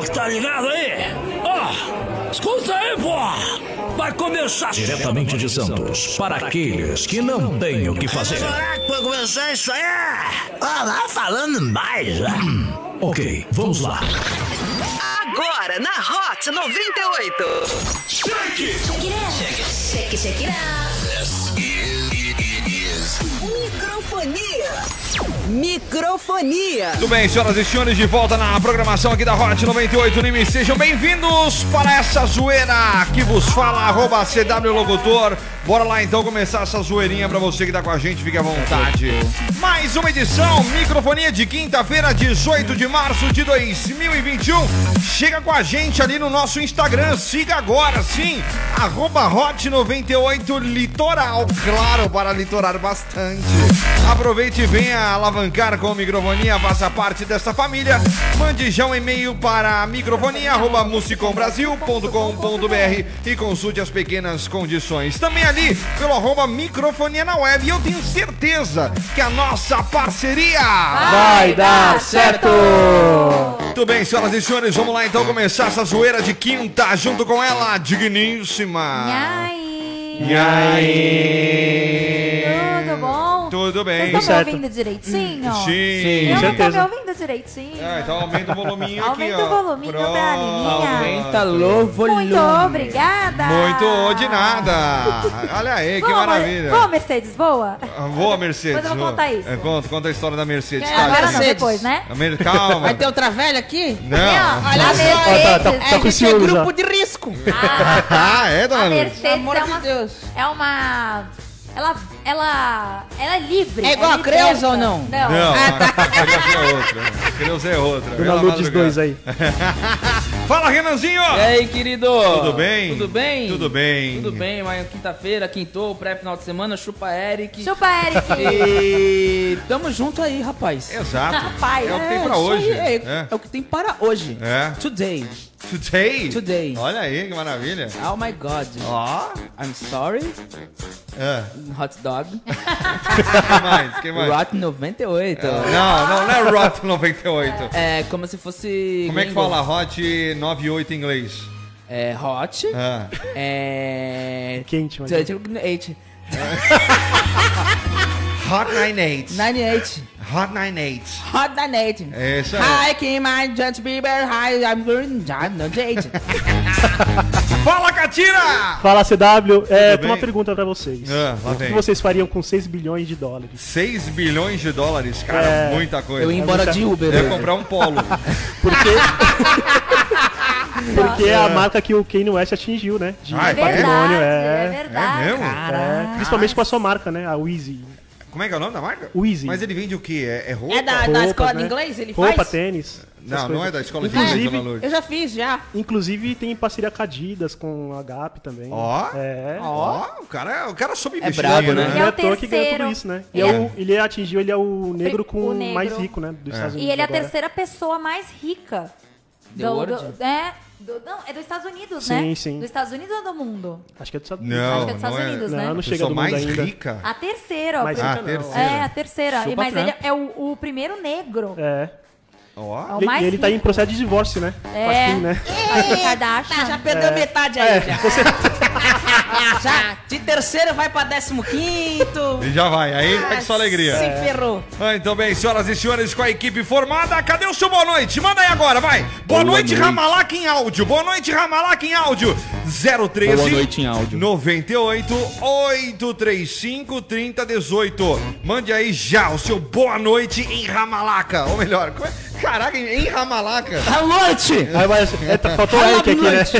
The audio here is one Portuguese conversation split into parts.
que tá ligado aí? Ó, escuta aí, pô! Vai começar... Diretamente de Santos, para aqueles que não têm o que fazer. Será que vai começar isso aí? Ah, vai falando mais, né? Ok, vamos lá. Agora na Hot 98. Check it, check it out. Microfonia. Tudo bem, senhoras e senhores, de volta na programação aqui da Hot 98 Nimes. Sejam bem-vindos para essa zoeira que vos fala, arroba CW Locutor. Bora lá então começar essa zoeirinha pra você que tá com a gente, fique à vontade. Mais uma edição, microfonia de quinta-feira, 18 de março de 2021. Chega com a gente ali no nosso Instagram, siga agora, sim, arroba Hot 98 Litoral, claro, para litorar bastante. Aproveite e venha alavancar com microfonia, faça parte dessa família. Mande já um e-mail para microfonia.musicombrasil.com.br e consulte as pequenas condições. Também ali pelo arroba microfonia na web. E eu tenho certeza que a nossa parceria Vai dar certo! Muito bem, senhoras e senhores, vamos lá então começar essa zoeira de quinta junto com ela, digníssima. Nhai! E aí? Tudo bem. Vocês estão me certo. ouvindo direitinho? Sim. Sim, Eu não tô certeza. me ouvindo direitinho. Ah, então aumenta o voluminho aqui, Aumenta ó. o voluminho Pronto. pra Aninha. Aumenta o volume. Muito obrigada! Muito de nada. Olha aí, que Boa, maravilha. Boa, Mercedes, boa. Ah, Boa, Mercedes. Depois eu vou boa. contar isso. É, conta, conta a história da Mercedes. É, tá, Agora gente? não, Mercedes. depois, né? Mer- Calma. Vai ter outra velha aqui? Não. Olha a só, Mercedes, Ó, tá- tá- é, tá com a gente é grupo ó. de risco. Ah, é, dona a? Mercedes é de uma, Deus. é uma... Ela, ela, ela é livre. É igual a liberta. Creuza ou não? Não. Não, a Creuza é outra. A Creuza é outra. Dona Lourdes. 2 aí. Fala, Renanzinho! E aí, querido? Tudo bem? Tudo bem? Tudo bem. Tudo bem, mas quinta-feira, quintou, pré-final de semana, chupa Eric. Chupa, Eric. E tamo junto aí, rapaz. Exato. Rapaz, é o que tem É, pra hoje. aí, é, É. é o que tem para hoje. É. Today. Today? Today. Olha aí, que maravilha. Oh my god. Ó. I'm sorry. É. Hot dog. que mais? que mais? Rot 98. Não, não, não é Rot 98. É como se fosse. Como é que gringo. fala Hot 98 em inglês? É hot. Ah. É. Quente, mas... 98. Hot 98. 98. Hot 98. Hot 98. É isso aí. Hi, Kim, I'm Justin Bieber. Hi, I'm Jade. Fala, Catira! Fala, CW. É, tem uma pergunta pra vocês. Ah, lá o que vem. vocês fariam com 6 bilhões de dólares? 6 bilhões de dólares, cara, É. muita coisa. Eu ia embora de Uber. Eu ia hoje. comprar um polo. Porque... Porque é a marca que o Kanye West atingiu, né? De Ah, é patrimônio, verdade, é. é verdade. É mesmo? É, principalmente com a sua marca, né? A Weezy. Como é que é o nome da marca? Weezy. Mas ele vende o quê? É, é roupa? É da, da Roupas, escola né? de inglês? Ele Roupa, faz? tênis. essas Não, não coisas. é da escola de Inclusive- inglês, dona Lourdes. Eu já fiz, já. Inclusive tem parceria com a Adidas, com a Gap também. Ó. É. Ó, o cara, o cara soube investir, brabo, né? Não Ele é é o à toa que ganhou terceiro. tudo isso, né? E Ele é é- o, ele atingiu, ele é o negro com O negro. mais rico, né? Dos Estados Unidos. E ele é a agora. terceira pessoa mais rica. The world? é, do- não, é dos Estados Unidos, Sim, né? sim. Dos Estados Unidos ou do mundo? Acho que é dos Estados Unidos. Não, Acho que é dos Estados não é. Unidos, Não, né? não chega do mundo mais ainda. rica. A terceira, ó. Mais Ah, a não. terceira. É, a terceira. E- Mas Trump. ele é o, o primeiro negro. É. Ó. É o E mais ele tá em rico. processo de divórcio, né? É. A Kim, né? A Kim Kardashian. Já perdeu metade aí, É, já. você... já. De terceiro vai pra décimo quinto. E já vai, aí é que só alegria. Se ferrou. Ah, então bem, senhoras e senhores, com a equipe formada, cadê o seu boa noite? Manda aí agora, vai! Boa, Boa noite, noite. Ramalac em áudio! Boa noite, Ramalac em áudio! 013 Boa noite em áudio. 98 835 3018. Mande aí já o seu boa noite em Ramalaca. Ou melhor, como é? Caraca, em Ramalaca. Boa noite! Aí, mas, é, faltou Eric aqui, né? noite.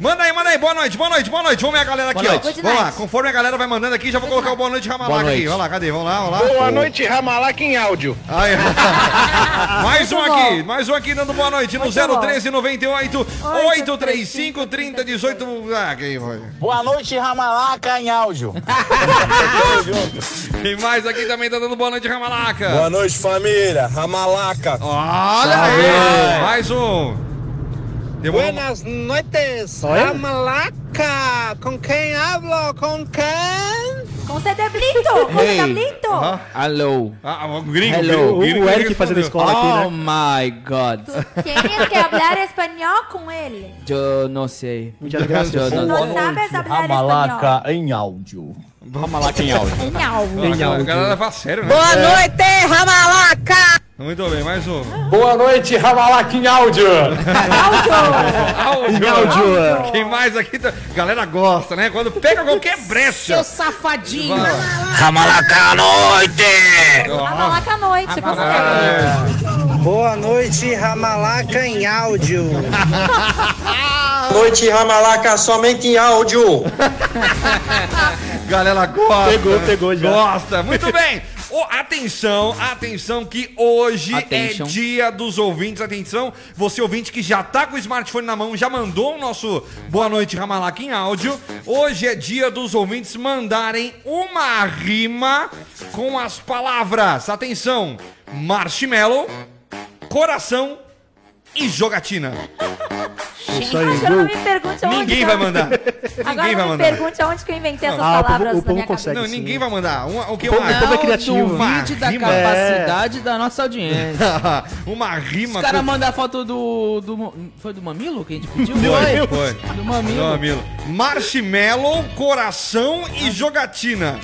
Manda aí, manda aí, boa noite, boa noite, boa noite. Vamos ver a galera aqui, Boa ó. noite. Vamos lá, conforme a galera vai mandando aqui, já vou colocar o boa noite Ramalaca Boa aqui. noite. Vamos lá, cadê? Vamos lá, vamos lá. Boa noite, Ramalac em áudio. Aí. mais um aqui, mais um aqui dando boa noite no Muito bom. 013 98 835 3018. Ah, quem foi? Boa noite, Ramalaca em áudio. Quem mais aqui também tá dando boa noite, Ramalaca? Boa noite, família. Ramalaca. Olha aí, mais um. Buenas noites, Olha. Ramalaca. Com quem hablo? Com quem? Com CD Blito! Com Hey. CD Blito! Aham. Hello. Ah, o gringo. Hello. o gringo O Eric respondeu. fazendo escola aqui, Oh né? my god. Tienes que hablar espanhol com ele. Eu não sei. Muchas gracias. Eu não Não sabes hablar espanhol. em áudio. Ramalaca em áudio. Não. Não, a galera- a galera leva a sério, né? Boa noite, Ramalaca! Muito bem, mais um. Boa noite, Ramalaca em áudio. Áudio. áudio. Quem mais aqui? Tá... Galera gosta, né? Quando pega qualquer brecha. Seu safadinho. Vai. Ramalaca à noite. Ramalaca à noite. Boa noite, Ramalaca em áudio. Noite Ramalaca somente em áudio. Galera gosta. Pegou, pegou já. Gosta. Muito bem. Ô, atenção, atenção que hoje Attention. é dia dos ouvintes. Atenção, você ouvinte que já tá com o smartphone na mão, já mandou o nosso Boa Noite Ramalaca em áudio. Hoje é dia dos ouvintes mandarem uma rima com as palavras. Atenção, marshmallow, coração e jogatina. Isso aí, Agora não viu? me pergunte aonde Ninguém que vai eu- mandar. Agora Ninguém vai não me mandar. pergunte aonde que eu inventei essas Ah, o povo- palavras o na povo minha consegue. cabeça. Não, ninguém vai mandar. Um, o que? Povo- Uma, o povo é criativo. duvide da Rima. capacidade da nossa audiência. uma rima. Os caras com- mandam a foto do, do. Foi do mamilo que a gente pediu? Foi, foi. Do mamilo. Não, Milo. Marshmallow, coração e jogatina.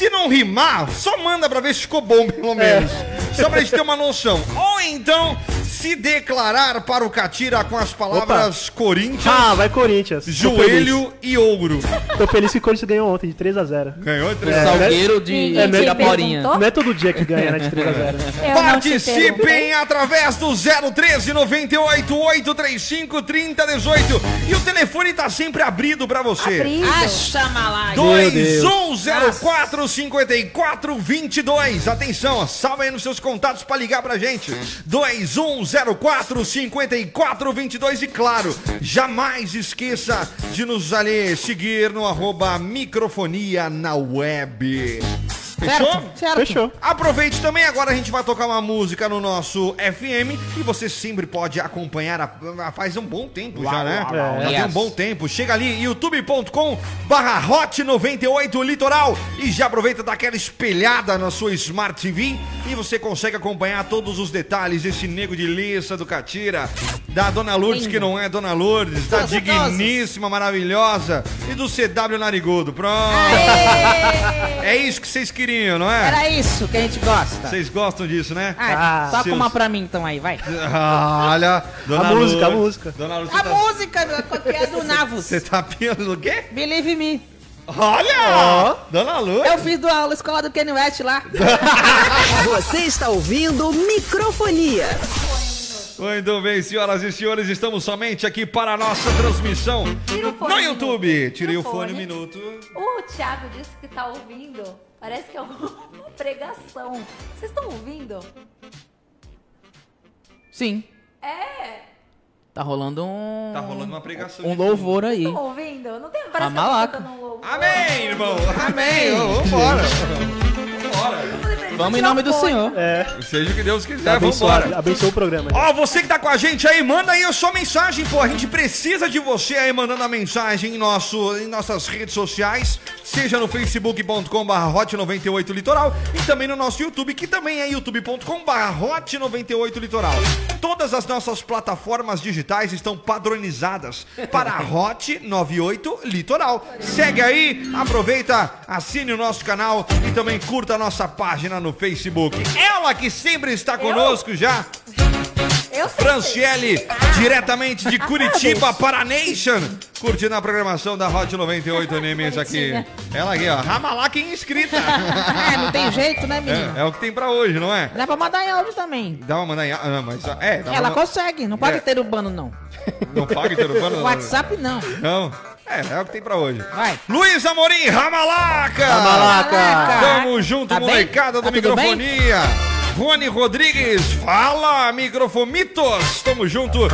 Se não rimar, só manda pra ver se ficou bom, pelo menos. Só pra gente ter uma noção. Ou então, se declarar para o Catira com as palavras Corinthians, Ah, vai Corinthians. Joelho e ouro. Tô feliz que o Corinthians ganhou ontem de 3x0. Ganhou três. É, Salgueiro de te Iraporinha. perguntou? Não é todo dia que ganha, né, de 3x0. Eu não te perguntei. Participem através do 013 98 835 3018. E o telefone tá sempre abrido pra você. Abrido. Acha malaga. 2104 5422. Atenção, ó, salva aí nos seus contatos pra ligar pra gente. 2104 5422 e claro, jamais esqueça de nos ali seguir no arroba microfonia na web. Fechou? Certo. Fechou. Aproveite também, agora a gente vai tocar uma música no nosso FM e você sempre pode acompanhar a- a- faz um bom tempo já, né? uau, Já tem um yes. bom tempo. Chega ali, youtube.com barra hot 98 litoral e já aproveita daquela espelhada na sua Smart TV e você consegue acompanhar todos os detalhes desse nego de liça do Catira, da Dona Lourdes que não é Dona Lourdes, da Todas digníssima, maravilhosa e do CW Narigudo. Pronto. É isso que vocês queriam, não é? Era isso que a gente gosta. Vocês gostam disso, né? Ah, Ah, toca seus- uma pra mim então aí, vai. Ah, olha, Dona A música, a música. Dona Lourdes, A tá, música que é do Navos. você tá pelo o quê? Believe me. Olha! Dona Lourdes. Eu fiz do aula escola do Kenny West lá. Você está ouvindo Microfonia. Muito bem, senhoras e senhores, estamos somente aqui para a nossa transmissão Tira o fone no YouTube. Tirei o fone um minuto. O Thiago disse que tá ouvindo. Parece que é alguma pregação. Vocês estão ouvindo? Sim. É. Tá rolando um. Tá rolando uma pregação. Um louvor aí. Estão ouvindo? Não tem, parece que eu malaca. um louvor. Amém, irmão. Amém. Vambora. Vambora. Vamos em nome do Senhor. É, Seja o que Deus quiser, abençoa, vambora. abençoa o programa. Ó, você que tá com a gente aí, manda aí a sua mensagem, pô. A gente precisa de você aí mandando a mensagem em, nosso, em nossas redes sociais, seja no facebook.com.br hot98 litoral e também no nosso YouTube, que também é youtube.com.br hot98 litoral. Todas as nossas plataformas digitais estão padronizadas para Hot 98 Litoral. Segue aí, aproveita, assine o nosso canal e também curta a nossa página no Facebook. Ela que sempre está conosco já, Eu. Franciele, diretamente de Curitiba para a Nation, curtindo a programação da Hot 98 Nemes aqui. Ela aqui, ó, Ramalaki inscrita. É, não tem jeito, né, menino? É, é o que tem pra hoje, não é? Dá pra mandar em áudio também. Dá uma mandar em. Ah, mas, é, Ela uma, consegue, não paga É. ter urbano, não. Não paga interufano, não. WhatsApp, não. Não. É, é o que tem pra hoje. Vai. Luiz Amorim, Ramalaca! Ramalaca! Tamo junto, Tá bem? molecada do Tá bem? Microfonia. Rony Rodrigues, fala, microfomitos. Tamo junto Oi,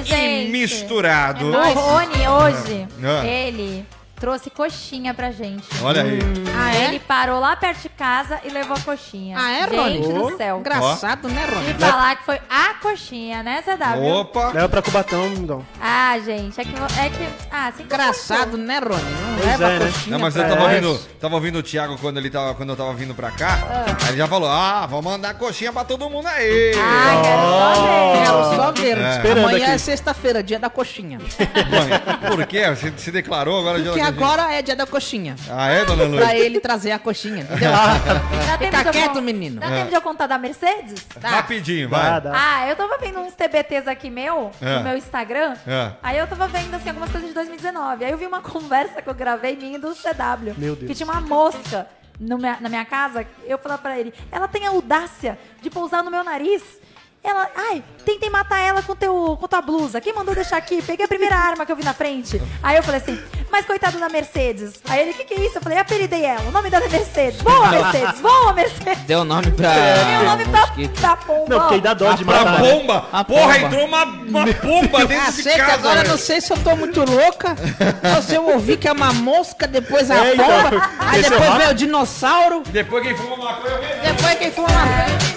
e gente. misturado. O Rony hoje, Ah. ele trouxe coxinha pra gente. Olha aí. Ah, é? Ele parou lá perto de casa e levou a coxinha. Ah, é, Rony? Gente Ô, do céu. Engraçado, né, Rony? E falar que foi a coxinha, né, CW? Opa! Leva pra Cubatão, Dom. Ah, gente, é que... É que ah, assim Engraçado, né, Rony? Não Pois leva é, né? coxinha Não, mas eu tava ouvindo, tava ouvindo o Thiago quando, ele tava, quando eu tava vindo pra cá. Aí ele já falou: Ah, vou mandar coxinha pra todo mundo aí. Ah, quero só ver. Quero só ver. É. Amanhã aqui. é sexta-feira, dia da coxinha. Mãe, por quê? Você se declarou agora Porque já agora é dia da coxinha. Ah, é, dona Lu? Pra ele trazer a coxinha, entendeu? Dá tempo Fica eu quieto, con- menino. Dá tempo de eu contar da Mercedes? Rapidinho, Dá, vai. dá. Ah, eu tava vendo uns TBTs aqui meu, É. no meu Instagram. É. Aí eu tava vendo assim, algumas coisas de 2019. Aí eu vi uma conversa que eu gravei minha do CW. Meu Deus. Que tinha uma mosca no minha- na minha casa. Eu falei pra ele, ela tem a audácia de pousar no meu nariz. Ela, ai, tentei matar ela com, teu, com tua blusa. Quem mandou deixar aqui? Peguei a primeira arma que eu vi na frente. Aí eu falei assim, mas coitado da Mercedes. Aí ele, o que, que é isso? Eu falei, apelidei ela. O nome dela é Mercedes. Voa, Mercedes. Voa, Mercedes. Deu o nome pra. Deu o nome pra, pra pomba. Não, porque dá dó de Pra matar. né? bomba! A Porra, pomba. entrou uma, uma pomba dentro de Cacete, casa. agora velho. não sei se eu tô muito louca. ou se eu ouvi que é uma mosca, depois a É, então, pomba, aí cresceu depois veio o dinossauro, Depois quem fuma maconha, eu vejo. depois quem foi uma...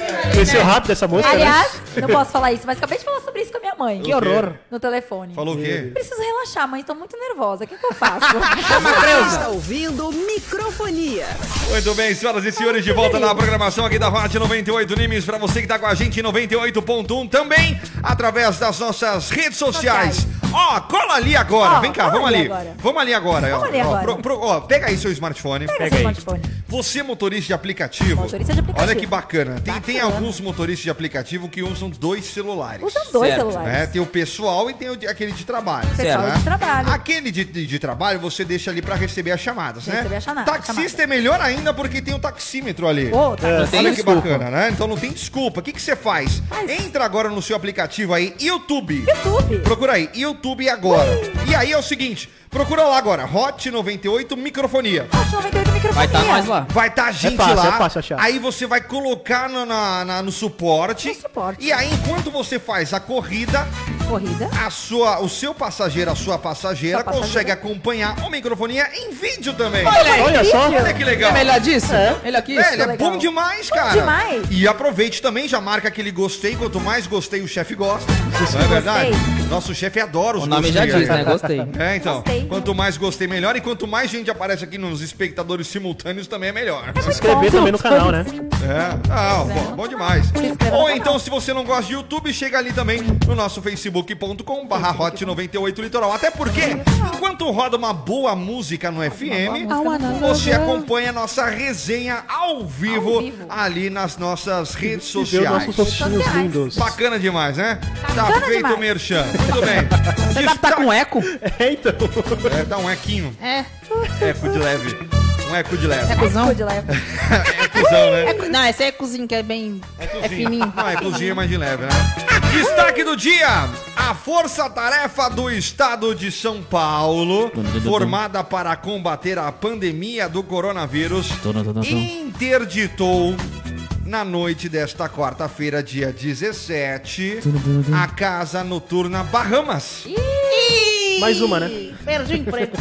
Cresceu rápido essa moça, né? Aliás, não posso falar isso, mas acabei de falar sobre isso com a minha mãe. Que horror. No telefone. Falou o quê? Preciso relaxar, mãe. Tô muito nervosa. O que, que eu faço? Você está ouvindo microfonia. Muito bem, senhoras e senhores, de volta na programação aqui da Hot 98 Nimes. Pra você que tá com a gente em 98.1 também, através das nossas redes sociais. Ó, cola ali agora. Ó, Vem cá, vamos ali agora. Vamos ali agora. Vamos ó. ali Ó, agora. pro- pro- ó, pega aí seu smartphone. Pega Pega seu aí. smartphone. Você, motorista de aplicativo. Motorista de aplicativo. Olha que bacana. Tem, tem Bacana. Alguns motoristas de aplicativo que usam dois celulares. Usam dois Certo. celulares. É, tem o pessoal e tem o de- aquele de trabalho. Pessoal né? de trabalho. Aquele de, de, de trabalho você deixa ali pra receber as chamadas, né? Receber a chamada- Taxista chamada. é melhor ainda porque tem o taxímetro ali. Ô, tá É. Olha que desculpa. bacana, né? Então não tem desculpa. O que, que você faz? Faz. Entra agora no seu aplicativo aí, YouTube. YouTube. Procura aí, YouTube agora. E aí é o seguinte, procura lá agora, Hot 98 Microfonia. Hot 98 microfonia. Vai estar nós lá. Vai estar a gente fácil, lá. é fácil achar. Aí você vai colocar no, na- na- no suporte. No suporte. E aí, enquanto você faz a corrida, Corrida. a sua, o seu passageiro, a sua passageira, Sua passageira. consegue acompanhar o microfonia em vídeo também. Olha só. Olha que legal. É melhor disso? Melhor que isso? Velho, é legal. bom demais, cara. demais. E aproveite também, já marca aquele gostei. Quanto mais gostei, o chefe gosta. Não é verdade? Nosso chefe adora os O nome já gostei diz, aí. né? Gostei. É, então. Gostei. Quanto mais gostei, melhor. E quanto mais gente aparece aqui nos espectadores simultâneos, também é melhor. Se inscrever também no canal, né? É, ah, bom, bom demais. Ou então, se você não gosta de YouTube, chega ali também no nosso facebook.com barra hot 98 litoral. Até porque, enquanto roda uma boa música no FM, você acompanha a nossa resenha ao vivo, Ao vivo. ali nas nossas redes sociais. nossos rostinhos Sociais. lindos. Bacana demais, né? Tá Bacana feito o merchan. Muito bem. Você tá, tá com eco? É, então. É, dá um equinho. É. Eco de leve. Um eco de leve. É cuzão? Cuide, leva. É cuzão, né? É não, esse é cozinho, que é bem... É, fininho. Não, é cozinha mais de leve, né? Destaque do dia: a Força-Tarefa do Estado de São Paulo, formada para combater a pandemia do coronavírus, interditou na noite desta quarta-feira, dia 17, a casa noturna Bahamas. Mais uma, né? Perdi o emprego.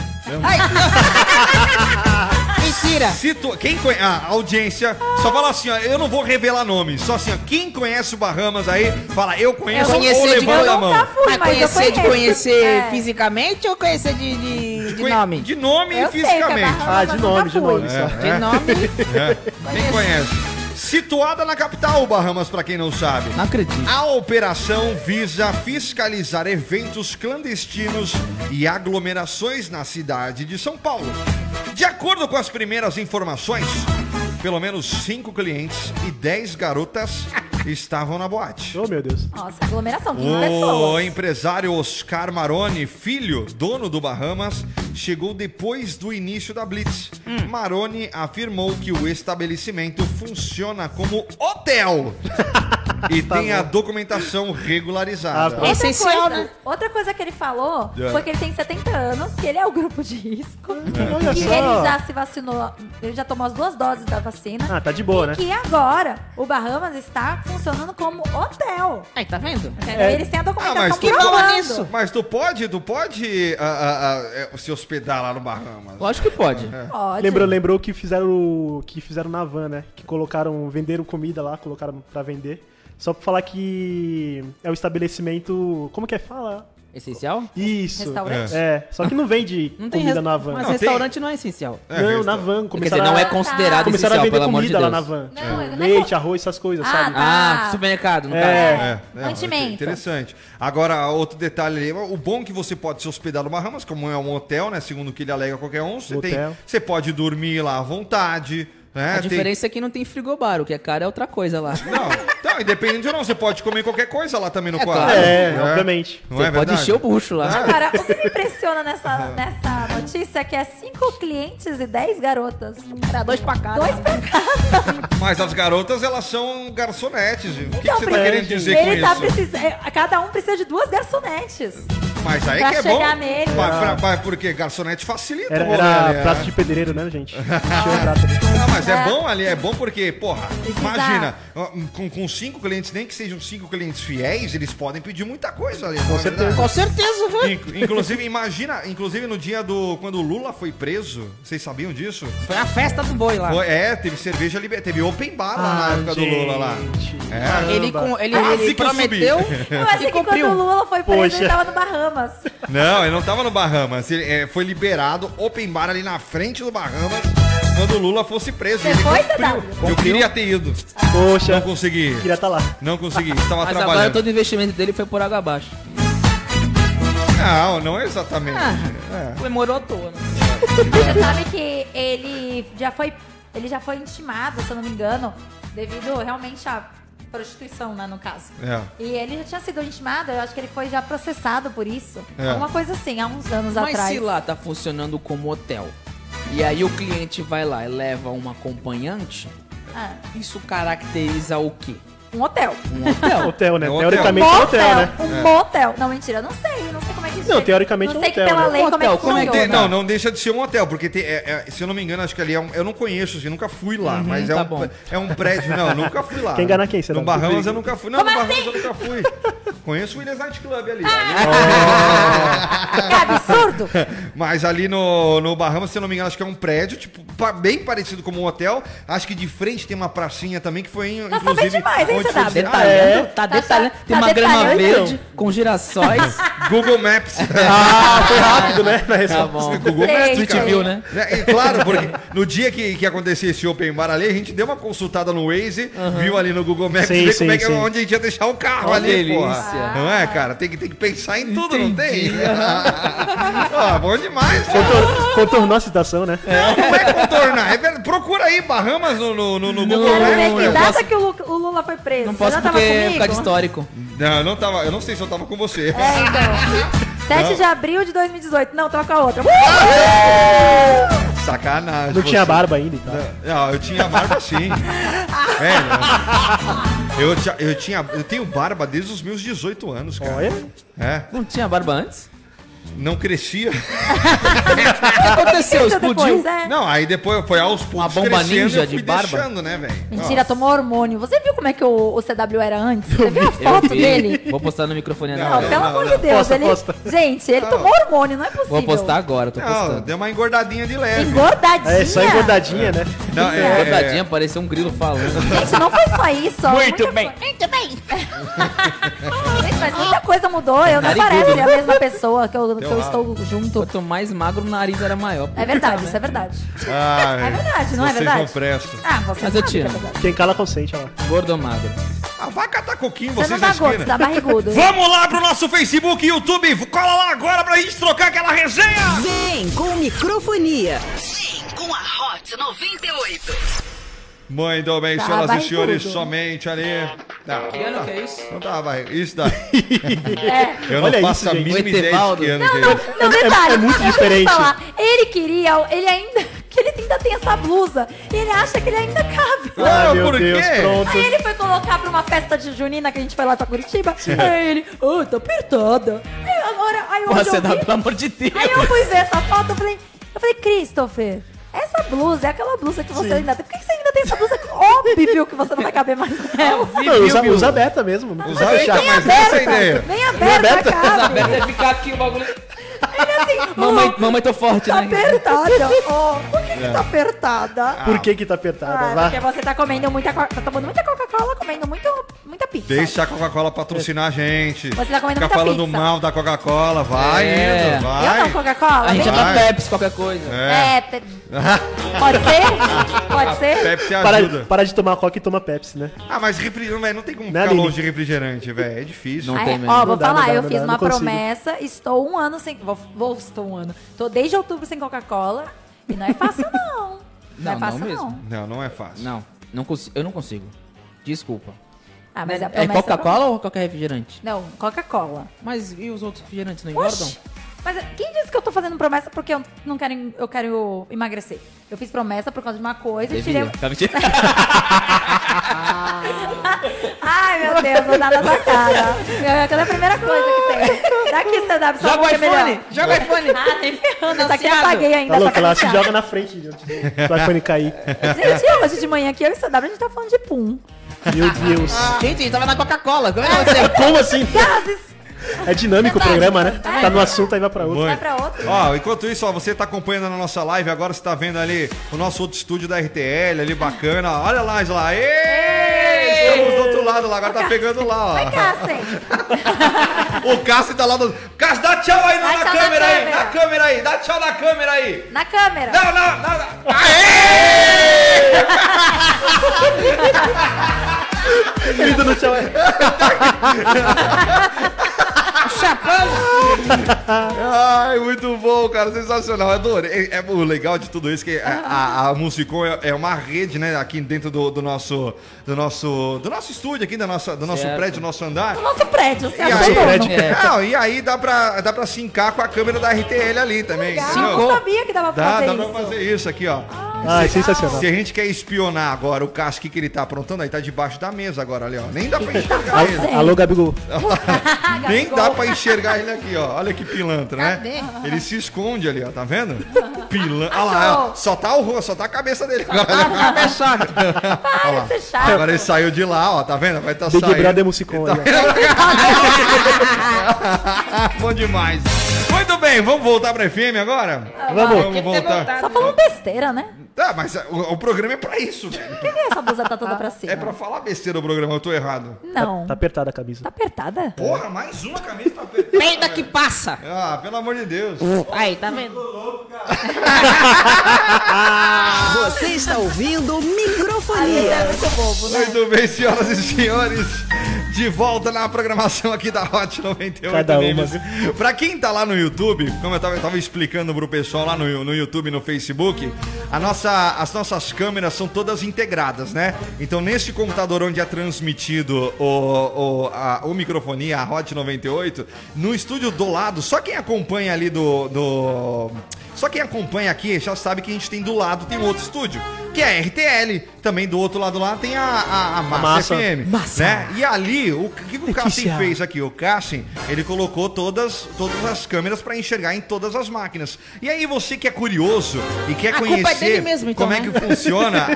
Ai. Mentira. Situ... Quem conhece. A audiência só fala assim, ó. Eu não vou revelar nomes. Só assim, ó. Quem conhece o Bahamas aí, fala, eu conheço Eu ou de levanta a mão. nunca fui, Mas conhecer de conhecer É. fisicamente ou conhecer de, de, de Conhe- nome? De nome Eu e é fisicamente. Ah, de nome, de nome. só. De nome? É. Quem conhece? Situada na capital, Bahamas, pra quem não sabe. Não acredito. A operação visa fiscalizar eventos clandestinos e aglomerações na cidade de São Paulo. De acordo com as primeiras informações, pelo menos cinco clientes e dez garotas estavam na boate. Oh, meu Deus. Nossa, aglomeração, 15 O pessoas. empresário Oscar Maroni, filho, dono do Bahamas, chegou depois do início da Blitz. Maroni afirmou que o estabelecimento funciona como hotel. e Tá tem a bom. documentação regularizada. Ah, É Outra essencial, coisa, outra coisa que ele falou É. foi que ele tem 70 anos, que ele é o grupo de risco. Olha que ele já se vacinou, ele já tomou as duas doses da vacina. Ah, tá de boa, né? Que agora o Bahamas está funcionando como hotel. Aí, tá vendo? É. Eles têm a Ah, documentação mas tu, provando. nisso. mas tu pode, tu pode ah, ah, ah, é, se hospedar lá no Bahamas. Lógico que pode. Pode. Lembrou, lembrou que fizeram que fizeram na van, né? Que colocaram, venderam comida lá, colocaram pra vender. Só pra falar que é o estabelecimento. Como que é? Fala? Essencial? Isso. Restaurante? É. Só que não vende Não tem comida res- na van. Mas Não, restaurante não é essencial. É, não, na van. Quer Começaram dizer, não é a, considerado começaram a essencial, vender pelo amor de comida lá Deus. na van. Não, É, não é Leite, arroz, essas coisas, Ah, sabe? tá. Ah, supermercado, no É. caso. É, é, Mantimento. Interessante. Agora, outro detalhe ali, o bom é que você pode se hospedar no Bahamas, como é um hotel, né? Segundo o que ele alega qualquer um, você, tem, você pode dormir lá à vontade. Né? A Tem- diferença é que não tem frigobar, o que é caro é outra coisa lá. Não, então, independente ou não, você pode comer qualquer coisa lá também no quarto. claro. É, né? obviamente. Não Você é pode verdade? encher o bucho lá. Agora, o que me impressiona nessa, nessa notícia é que é cinco clientes e 10 garotas. Era dois pra cada. Dois pra cada. Mas as garotas, elas são garçonetes. O que, que Então, você tá querendo dizer com ele tá isso? precisando. Cada um precisa de duas garçonetes. Mas aí pra que é chegar bom. nele. Mas, pra- mas porque garçonete facilita Era, era ali, é. prato de pedreiro, né, gente? Encheu o prato ali. Não, mas é. É. bom ali, é bom porque, porra, Precisa- imagina, com, com cinco clientes, nem que sejam cinco clientes fiéis, eles podem pedir muita coisa ali. Com certeza. Com certeza, viu? Inclusive, imagina, inclusive no dia do. Quando o Lula foi preso, vocês sabiam disso? Foi a festa do boi lá. Foi- é, teve cerveja liberada, teve open bar lá na Ah, época do Lula lá. gente. É. Ele, com, ele, Quase ele prometeu Eu achei e que quando cumpriu. o Lula foi preso, Poxa. ele tava no Bahamas. Não, ele não tava no Bahamas. Ele, é, foi liberado open bar ali na frente do Bahamas quando o Lula fosse preso. Você Ele foi, cumpriu. Eu queria ter ido. Poxa, Não consegui. queria estar lá. Não consegui. Estava Mas agora trabalhando. todo investimento dele foi por água abaixo. Não, não é exatamente. É. Comemorou à toa, né? Você sabe que ele já foi. Ele já foi intimado, se eu não me engano, devido realmente à prostituição, né, no caso. É. E ele já tinha sido intimado, eu acho que ele foi já processado por isso. É. Alguma coisa assim, há uns anos Mas atrás. se lá tá funcionando como hotel, e aí o cliente vai lá e leva uma acompanhante, Ah, isso caracteriza o quê? um hotel. Um hotel. Hotel, né? É hotel. Teoricamente é hotel, né? Um motel. Não, mentira, eu não sei. Não sei como é que Não, chega. teoricamente não é um hotel, pela né? lei é Hotel, como é que funciona. Não, não deixa de ser um hotel, porque tem- é- é- se eu não me engano, acho que ali é um. Eu não conheço, assim, nunca fui lá, mas é, tá um, bom. é um prédio. Não, eu nunca fui lá. Quer enganar quem, será? No Bahamas Duvido. eu nunca fui. Não, Como no Bahamas assim? eu nunca fui. Conheço o Williams Night Club ali. Que absurdo! Mas ali no, no Bahamas, se eu não me engano, acho que é um prédio, tipo, pa- bem parecido como um hotel. Acho que de frente tem uma pracinha também, que foi, em- Tá inclusive... sabendo demais, hein, onde CW? foi- Ah, Detalhando, é? tá, Tá- detalhando. Tem tá uma grama detalhando, verde com girassóis. Google Maps. Ah, foi rápido, né? Na tá resposta. Google Sei, Maps, cara. viu, né? É, e claro, porque no dia que, que acontecia esse open bar ali, a gente deu uma consultada no Waze, viu ali no Google Maps, Sim, ver sim, como é que, sim. onde a gente ia deixar o carro ali, delícia. Não é, cara? Tem que, tem que pensar em tudo, não tem? Ó, bom demais, cara. Contor- Contornou a situação, né? Não é contornar, é verdade. Procura aí Bahamas no, no, no, no Google Quero ver Maps. que data posso- que o Lu- o Lula foi preso. Não posso porque é por de histórico. Não, eu não tava, eu não sei se eu tava com você. É, então. 7 de abril de 2018. Não, troca a outra. Sacanagem. Não tinha você. barba ainda tal. Não, eu tinha barba sim. é, eu, tinha- eu tinha, eu tenho barba desde os meus 18 anos, cara. Olha. É, Não tinha barba antes? Não crescia. O que aconteceu? Isso Explodiu? depois, é. Não, aí depois foi aos poucos Uma bomba crescendo, ninja de barba? deixando, né, velho? Mentira, tomou hormônio. Você viu como é que o, o CW era antes? Você viu a foto vi. dele? Vou postar no microfone Não, agora. Não, pelo não, amor não. de Deus. Posta, ele... posta. Gente, ele tomou hormônio, não é possível. Vou postar agora, tô Não, postando. deu uma engordadinha de leve. Engordadinha. É só engordadinha, né? Não, é, Engordadinha, pareceu um grilo falando. Gente, não foi só isso. ó, Muito muita bem. Muito bem. Gente, mas muita coisa mudou. Eu não parece a mesma pessoa que eu, que eu estou junto. Quanto mais magro, o nariz era maior. É verdade, isso é verdade. Ah, É verdade, não é vocês verdade? não prestam. Ah, você Mas eu que é. Quem cala consente, ó. Gordo ou magro? Ah, vai catar coquinho, Você vocês não dá gosto, esquina. dá barrigudo. Vamos lá pro nosso Facebook e YouTube. Cola lá agora pra gente trocar aquela resenha. Vem com microfonia. Vem com a Hot 98. Muito bem, Tá senhoras e senhores, somente ali. Não, Que ano que é isso? não tá barriga. Isso daí. É. Eu Olha não faço isso, a gente. mínima ideia de que ano Não, que é não, isso. não, detalhe. é muito eu queria diferente. falar, ele queria, ele ainda, que ele ainda tem essa blusa. E ele acha que ele ainda cabe. Ah, meu por Deus, quê? pronto. Aí ele foi colocar pra uma festa de junina que a gente foi lá pra Curitiba. Aí ele, ô, tá apertada. Aí agora, aí hoje eu você dá, pelo amor de Deus. aí eu fui ver essa foto, eu falei, eu falei, Christopher, essa blusa é aquela blusa que você ainda tem. Por que você ainda tem essa blusa? Óbvio que você não vai caber mais nela. Não, usa, usa aberta mesmo. Usa Nem chá, mas essa é a aberta, ideia. nem aberta, aberta? Deve ficar aqui o bagulho. Ele assim, Mamãe, "Ô, mamãe, tô forte, tá né? apertada. Ó, por que que tá apertada? Por que que tá apertada? Ah, porque você tá comendo muita, tá tomando muita Coca-Cola, comendo muito, muita pizza. Deixa a Coca-Cola patrocinar a gente. Você tá comendo Fica muita falando pizza. mal da Coca-Cola. Vai É. indo, vai. Eu não, Coca-Cola? A gente toma Vai. Pepsi, qualquer coisa. É. É, pe- pode ser? Pode ser? Pepsi Para, ajuda. para de tomar Coca e toma Pepsi, né? Ah, mas refrigerante, velho, não tem como Né, ficar Aline? longe de refrigerante, velho. É difícil. Não tem é, mesmo. Ó, vou Não dá, falar, não dá, eu não fiz dá, uma não promessa, estou um ano sem. Vou, vou estou um ano. Tô desde outubro sem Coca-Cola. E não é fácil, não. Não, Não, é fácil, não não. mesmo. Não, não é fácil. Não, não consigo, eu não consigo. Desculpa. Ah, mas a É promessa. Coca-Cola ou qualquer refrigerante? Não, Coca-Cola. Mas e os outros refrigerantes não engordam? Mas quem disse que eu tô fazendo promessa porque eu não quero, eu quero emagrecer? Eu fiz promessa por causa de uma coisa e tirei. Tá mentindo? Ai, meu Deus, vou dar na tua cara. É aquela primeira coisa que tem. Daqui, stand-up, só Joga o é melhor. iPhone! Joga o iPhone! Ah, nem ferrando. Essa aqui eu apaguei ainda. Tá louco, ela se joga na frente antes do iPhone cair. Gente, hoje de manhã aqui, eu e o stand-up, a gente tá falando de pum. Meu Deus. Gente, a gente tava na Coca-Cola. Como é que vai ser? Como assim? Gases! É dinâmico o programa, né? Tá no assunto, aí vai pra outro. Vai pra outro. Ó, enquanto isso, ó, você tá acompanhando a nossa live, agora você tá vendo ali o nosso outro estúdio da RTL, ali bacana. Olha lá, lá. Ê! Estamos do outro lado lá, agora tá pegando lá, ó. O Cássio tá lá do. Cássio, dá tchau aí Dá na, tchau na câmera aí, câmera. na câmera aí, dá tchau na câmera aí. Na câmera. Não, não, não. não. Aê! Querido no tchau. Ai, muito bom, cara, sensacional. Adorei. É, é o legal de tudo isso que a, a, a Musicom é, é uma rede, né, aqui dentro do, do nosso do nosso do nosso estúdio aqui, da nossa, do nosso Certo. prédio, do nosso andar. No nosso prédio, você E acha aí. É. não, e aí dá pra, dá pra sincar com a câmera da RTL ali também. Legal, eu não sabia que dava pra Dá, fazer dá isso. pra fazer isso aqui, ó. Ah, é sensacional. Se a gente quer espionar agora o Cássio, o que, que ele tá aprontando, aí tá debaixo da mesa agora ali, ó. Nem dá pra enxergar ele. Alô, Gabigol. Nem dá pra enxergar ele aqui, ó. Olha que pilantra, né? Ele se esconde ali, ó. Tá vendo? Pilantra. Olha lá, ó. Só tá o rosto, só tá a cabeça dele agora. Para de ser chato. Agora ele saiu de lá, ó. Tá vendo? Vai tá Big saindo. Brother Musicom aí, ó. Bom demais. Muito bem, vamos voltar pra FM agora? Vamos. Vamos voltar. Só falando besteira, né? Tá, mas o, o programa é pra isso, velho. Por que essa blusa tá toda pra cima? É pra falar besteira o programa, eu tô errado. Não. Tá apertada a camisa. Tá apertada? Porra, mais uma camisa tá apertada. Peida que passa. Ah, pelo amor de Deus. Aí, tá vendo? Você está ouvindo Microfonia. É muito bobo, né? Muito bem, senhoras e senhores. De volta na programação aqui da Hot 98 Cada uma. Pra quem tá lá no YouTube, como eu tava, eu tava explicando pro pessoal lá no, no YouTube e no Facebook, a nossa, as nossas câmeras são todas integradas, né? Então nesse computador onde é transmitido o, o, a, o microfonia, a Hot 98, no estúdio do lado, só quem acompanha ali do. do só quem acompanha aqui já sabe que a gente tem do lado tem um outro estúdio, que é a RTL. Também do outro lado lá tem a, a, a Massa, Massa. FM. Massa. Né? E ali, o que, que o Cassim fez aqui? O Cassim, ele colocou todas, todas as câmeras para enxergar em todas as máquinas. E aí você que é curioso e quer A é conhecer dele mesmo, então, como é né? que funciona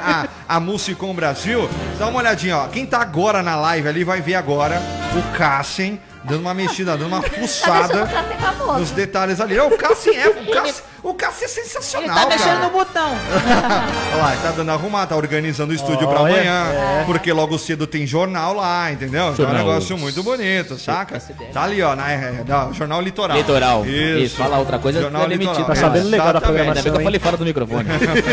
a, a Musicom Brasil, dá uma olhadinha, ó. Quem tá agora na live ali vai ver agora o Cassim dando uma mexida, dando uma Tá fuçada famoso. nos detalhes ali. Não, o Cassim é, o Cassim, o Cassim é Ele sensacional, tá mexendo cara. no botão. Olha lá, tá dando arrumar, tá organizando o estúdio pra Olha, amanhã. é. Porque logo cedo tem jornal lá, entendeu? Então é um Jornal. negócio muito bonito, saca? Tá ali, ó, na, é, na- Jornal Litoral. Litoral. Isso. Isso, fala outra coisa, Jornal é demitido. Litoral. Tá sabendo legal da Exatamente. Ainda bem que eu falei fora do microfone.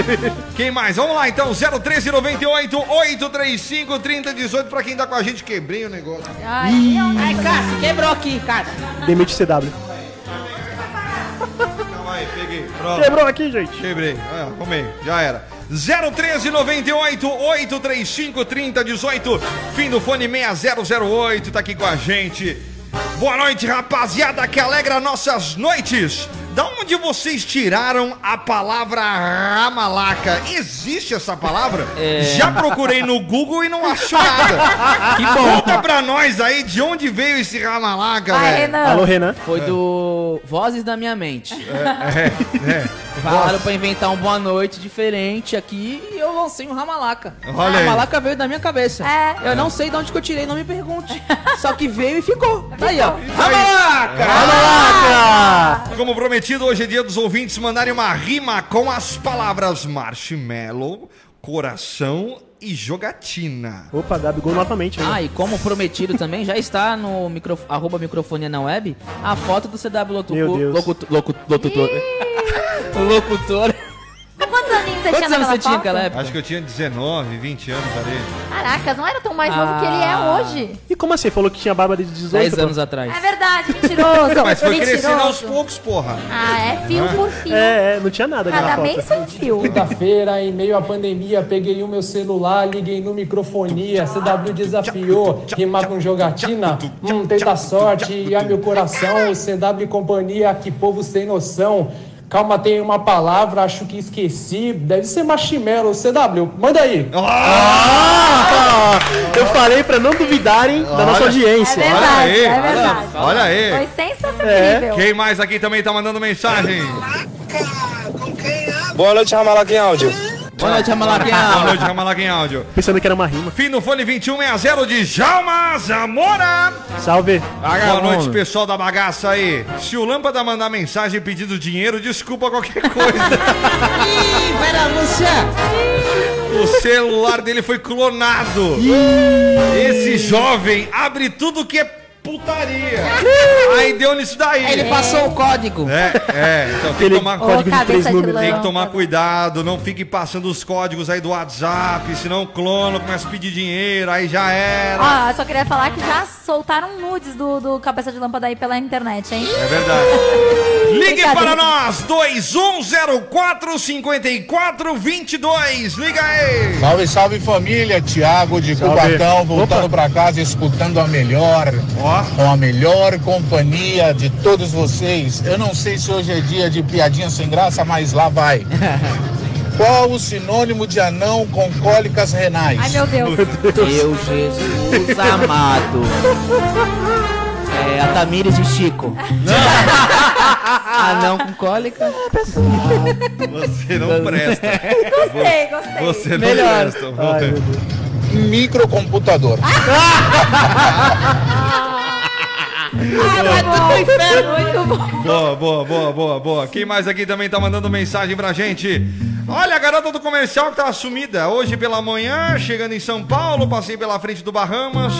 Quem mais? Vamos lá então, 01398 835 3018 pra quem tá com a gente. Quebrei o negócio. Ai, Ai, Cássio, quebrou aqui, cara. Demite CW. Pronto. Quebrou aqui, gente. Quebrei. Ah, arrumei. Já era. 013 98 835 3018. Fim do fone 6008. Tá aqui com a gente. Boa noite, rapaziada, que alegra nossas noites. Da onde vocês tiraram a palavra ramalaca? Existe essa palavra? É. Já procurei no Google e não achou nada. Que bom. Conta pra nós aí de onde veio esse ramalaca, Vai, velho. Renan. Alô, Renan. Foi do Vozes da Minha Mente. É, é. Falaram pra inventar um boa noite diferente aqui e eu lancei um Ramalaca. Olha aí. Ramalaca veio da minha cabeça. É. Eu não sei de onde que eu tirei, não me pergunte. Só que veio e ficou. Tá aí, ó. Ramalaca! Caraca! Como prometido, hoje é dia dos ouvintes mandarem uma rima com as palavras marshmallow, coração e jogatina. Opa, Gabigol novamente. né? Ah, e como prometido também, já está no micro, arroba microfonia na web a foto do CW Deus. Locutor. Locutor. locutor. Quantos aninhos você Quantos tinha anos naquela você tinha foto? naquela época? Acho que eu tinha 19, 20 anos ali. Caracas, não era tão mais novo que ele é Ah. hoje. E como assim? Falou que tinha barba de 18? 10 pô? anos atrás. É verdade, mentiroso. Mas foi mentiroso. crescendo aos poucos, porra. Ah, é fio por fio. É, é, não tinha nada naquela Cada foto. mês um fio. Quinta-feira, em meio à pandemia, peguei o meu celular, liguei no microfonia, CW desafiou, rimar com jogatina, hum, tenta sorte, e a meu coração, CW companhia, que povo sem noção. Calma, tem uma palavra, acho que esqueci, deve ser marshmallow, CW, manda aí. Ah! Eu falei pra não duvidarem da nossa É audiência. verdade, aí, é verdade. Olha aí. Foi sensacional. É. Quem mais aqui também tá mandando mensagem? Boa noite, Ramalaca em áudio. Boa noite, Boa Ramalaquinha. noite, Ramalaga em áudio. Pensando que era uma rima. Fim do fone 2160 de Jalma Zamora. Salve. Boa noite, pessoal da bagaça aí. Se o Lâmpada mandar mensagem pedindo dinheiro, desculpa qualquer coisa. Ih, vai na Lúcia. o celular dele foi clonado. Esse jovem abre tudo que é putaria. Aí deu nisso daí. Ele passou o código. É, é. Então tem que tomar código de cabeça três de números. lã. Tem que tomar cuidado, não fique passando os códigos aí do WhatsApp, senão o clono começa a pedir dinheiro, aí já era. Ó, eu só queria falar que já soltaram nudes do, do cabeça de lâmpada aí pela internet, hein? É verdade. Ligue para nós, 2104 5422. Liga aí. Salve, salve família, Thiago de Salve. Cubatão, voltando Opa. pra casa, escutando a melhor, Ó. com a melhor companhia de todos vocês. Eu não sei se hoje é dia de piadinha sem graça, mas lá vai. Qual o sinônimo de anão com cólicas renais? Ai, meu Deus. Meu Jesus amado. É, a Tamires de Chico. Anão com cólica. Você não presta. Gostei, gostei. Você não Melhor. presta. Ai, Deus. Microcomputador. Muito bom, muito bom. Boa, boa, boa, boa, boa. Quem mais aqui também tá mandando mensagem pra gente? Olha, a garota do comercial que tava sumida. Hoje pela manhã, chegando em São Paulo, passei pela frente do Bahamas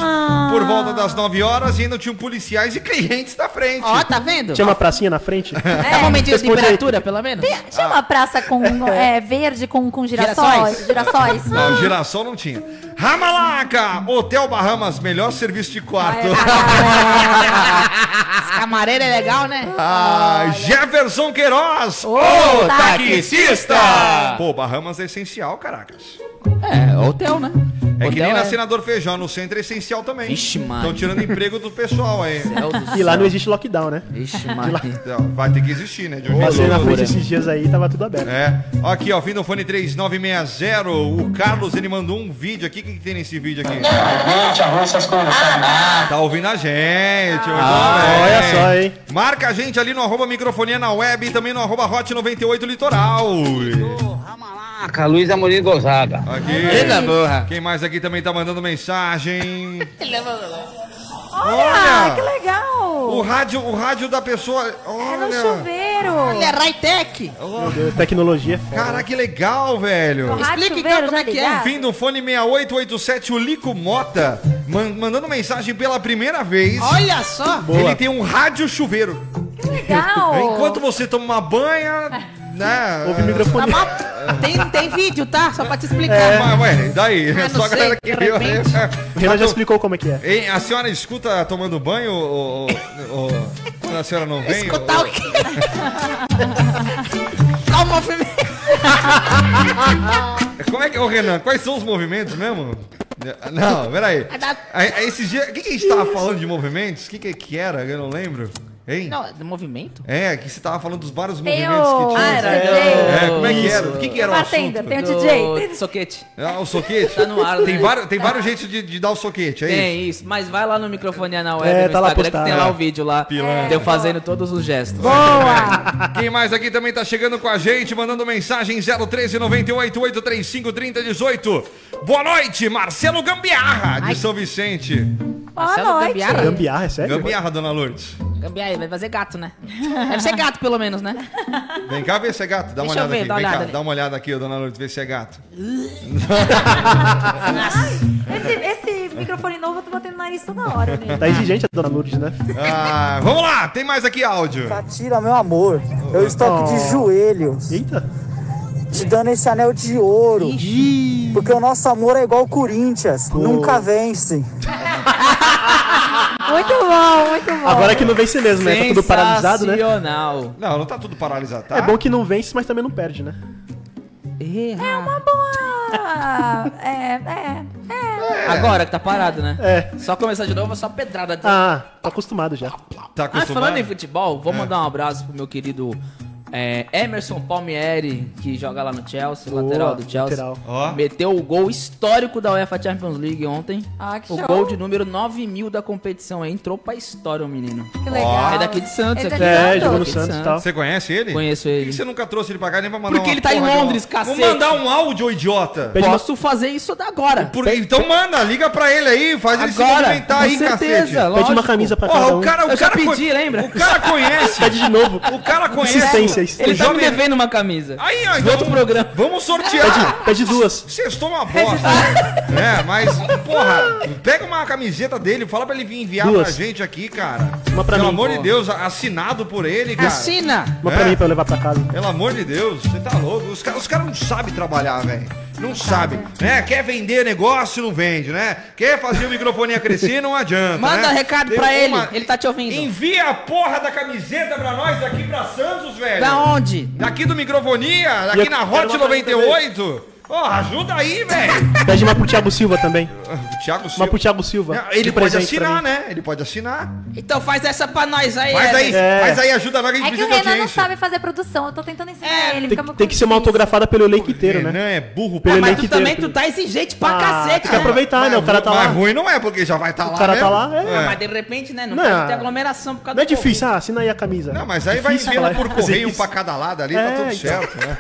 por volta das 9 horas e ainda tinham policiais e clientes da frente. Ó, tá vendo? Tinha uma pracinha na frente? É um momentinho de Responde aí. temperatura, pelo menos? Tinha uma praça com é, verde com, com girassóis. Girassóis. Não, girassol não tinha. Ramalaca! Hotel Bahamas, melhor serviço de quarto. Esse camareiro é legal, né? Ah, Jefferson Queiroz, Ô, o taxista! Pô, Bahamas é essencial, caracas. É, hotel, né? É que Hotel nem na Senador Feijão, no centro é essencial também. Vixe, mano. Estão tirando emprego do pessoal aí. Do E lá não existe lockdown, né? Vixe, mano. Então, Vai ter que existir, né? De um Passei na frente esses dias aí tava tudo aberto. É. Aqui, ó, fim do fone 3960. O Carlos, ele mandou um vídeo aqui. O que, que tem nesse vídeo aqui? Tá ouvindo a gente. Ah, olha só, hein? Marca a gente ali no arroba microfonia na web e também no arroba hot 98 litoral. Caraca, Luiz Amorim Gonzaga. Aqui. Eita porra. Quem mais aqui também tá mandando mensagem? Olha, que O legal. rádio, o rádio da pessoa. É no Olha. chuveiro. Ele é Raitec. Meu Deus, tecnologia é foda. Cara, que legal, velho. Rádio Explica então como é que é. Fim do fone 6887, o Lico Mota, man- mandando mensagem pela primeira vez. Olha só. Boa. Ele tem um rádio chuveiro. Que legal. Enquanto você toma uma banha, né? Ouve o Tá microfone. mal- Tem, tem vídeo, tá? Só pra te explicar. É, mas, ué, daí? Ah, É só a galera que viu. repente. O Renan já explicou como é que é. Hein, a senhora escuta tomando banho ou, quando a senhora não vem? Escutar ou- o quê? Qual o movimento? Como é que, ô Renan, quais são os movimentos mesmo? Não, peraí. Aí, aí esses dias, o que, que a gente tava falando de movimentos? O que, que que era? Eu não lembro. Hein? Não, é do movimento? É, que você tava falando dos vários Tem movimentos o- que tinha. Ah, era É, do- como é que era? Isso. O que, que era o assunto? tem o DJ. Do soquete. Ah, o soquete? Tá no ar, né? Tem vários, tem vários jeitos de, de dar o soquete, é isso? Tem isso, mas vai lá no microfone na web, É, no tá lá Instagram, que postado. tem lá É. o vídeo lá. Pilantra. De eu fazendo todos os gestos. Boa! Quem mais aqui também tá chegando com a gente, mandando mensagem 013 98 835 3018. Boa noite, Marcelo Gambiarra, de São Vicente. Boa Marcelo noite. Gambiarra? Gambiarra, é sério? Gambiarra, dona Lourdes. Gambiarra, vai fazer gato, né? Deve ser gato, pelo menos, né? Vem cá ver se é gato. Dá uma Deixa eu olhada ver, aqui. dá uma Vem cá, olhada ali. dá uma olhada aqui, dona Lourdes, ver se é gato. Esse, esse microfone novo eu tô batendo nariz toda hora, né? Tá exigente a dona Lourdes, né? Ah, vamos lá, tem mais aqui áudio. Tira, meu amor. Eu estou aqui de Oh. joelhos. Eita. Te dando esse anel de ouro. Porque o nosso amor é igual o Corinthians. Nunca vence. Muito bom, muito bom. Agora que não vence mesmo, né? Tá tudo paralisado, né? Sensacional. Não, não tá tudo paralisado, tá? É bom que não vence, mas também não perde, né? É uma boa. É, é, é. Agora que tá parado, né? É. Só começar de novo é só pedrada. Ah, tô acostumado já. Tá Ah, acostumado? falando em futebol, vou É. mandar um abraço pro meu querido é, Emerson Palmieri, que joga lá no Chelsea, Boa, lateral do Chelsea. lateral. Ó. Meteu o gol histórico da UEFA Champions League ontem. Ah, que o show. gol de número 9 mil da competição. Entrou pra história o menino. Que legal. É daqui de Santos. Ele aqui. de É, Santos? jogou no Santos e tal. Você conhece ele? Conheço Por que ele. você nunca trouxe ele pra cá nem pra mandar Porque ele tá em um- Londres, cacete. Vou mandar um áudio, ô idiota. Posso fazer isso da agora. Por- então manda, liga pra ele aí, faz ele se Agora, movimentar com aí, certeza, cacete. Pede uma camisa pra Porra, cada o um. cara, o Eu já cara pedi, co- lembra? O cara conhece. Pede de novo. O cara conhece. Insistência, Ele tá me devendo uma camisa. Aí, ó, então, outro programa. Vamos sortear. Pede, pede duas. Vocês tomam uma bosta. é, mas, porra, pega uma camiseta dele, fala pra ele vir enviar Duas. pra gente aqui, cara. Uma pra Pelo mim. amor de Deus, assinado por ele, cara. Assina! Uma pra É. mim pra eu levar pra casa. Pelo amor de Deus, você tá louco. Os caras os cara não sabem trabalhar, velho. Não sabem, né? Quer vender negócio, não vende, né? Quer fazer o microfone crescer, não adianta. Manda né? recado Tem pra ele. uma- Ele tá te ouvindo. Envia a porra da camiseta pra nós daqui pra Santos, velho. Da Aonde? Daqui do Microfonia, aqui na Hot 98. Oh, ajuda aí, velho. Pede uma pro Thiago Silva também. Ah, Thiago Silva. Uma pro Thiago Silva. Ele pode assinar, né? Ele pode assinar. Então faz essa pra nós aí, Faz aí, é. faz aí, ajuda nós. A gente é que o Renan não sabe fazer produção. Eu tô tentando ensinar é. ele. Tem, tem que, ser uma autografada pelo elenco inteiro, né? Não, é burro. Pelo ah, mas tu inteiro, também, tu tá exigente pra ah, cacete. Tem que aproveitar, né? O cara tá lá. Mas ruim não é, porque já vai estar tá lá O cara tá mesmo. tá lá, é. Mas de repente, né? Não, não pode ter aglomeração por causa do Não é difícil, ah, assina aí a camisa. Não, mas aí vai enviando por correio pra cada lado ali, tá é, tudo então. certo, né?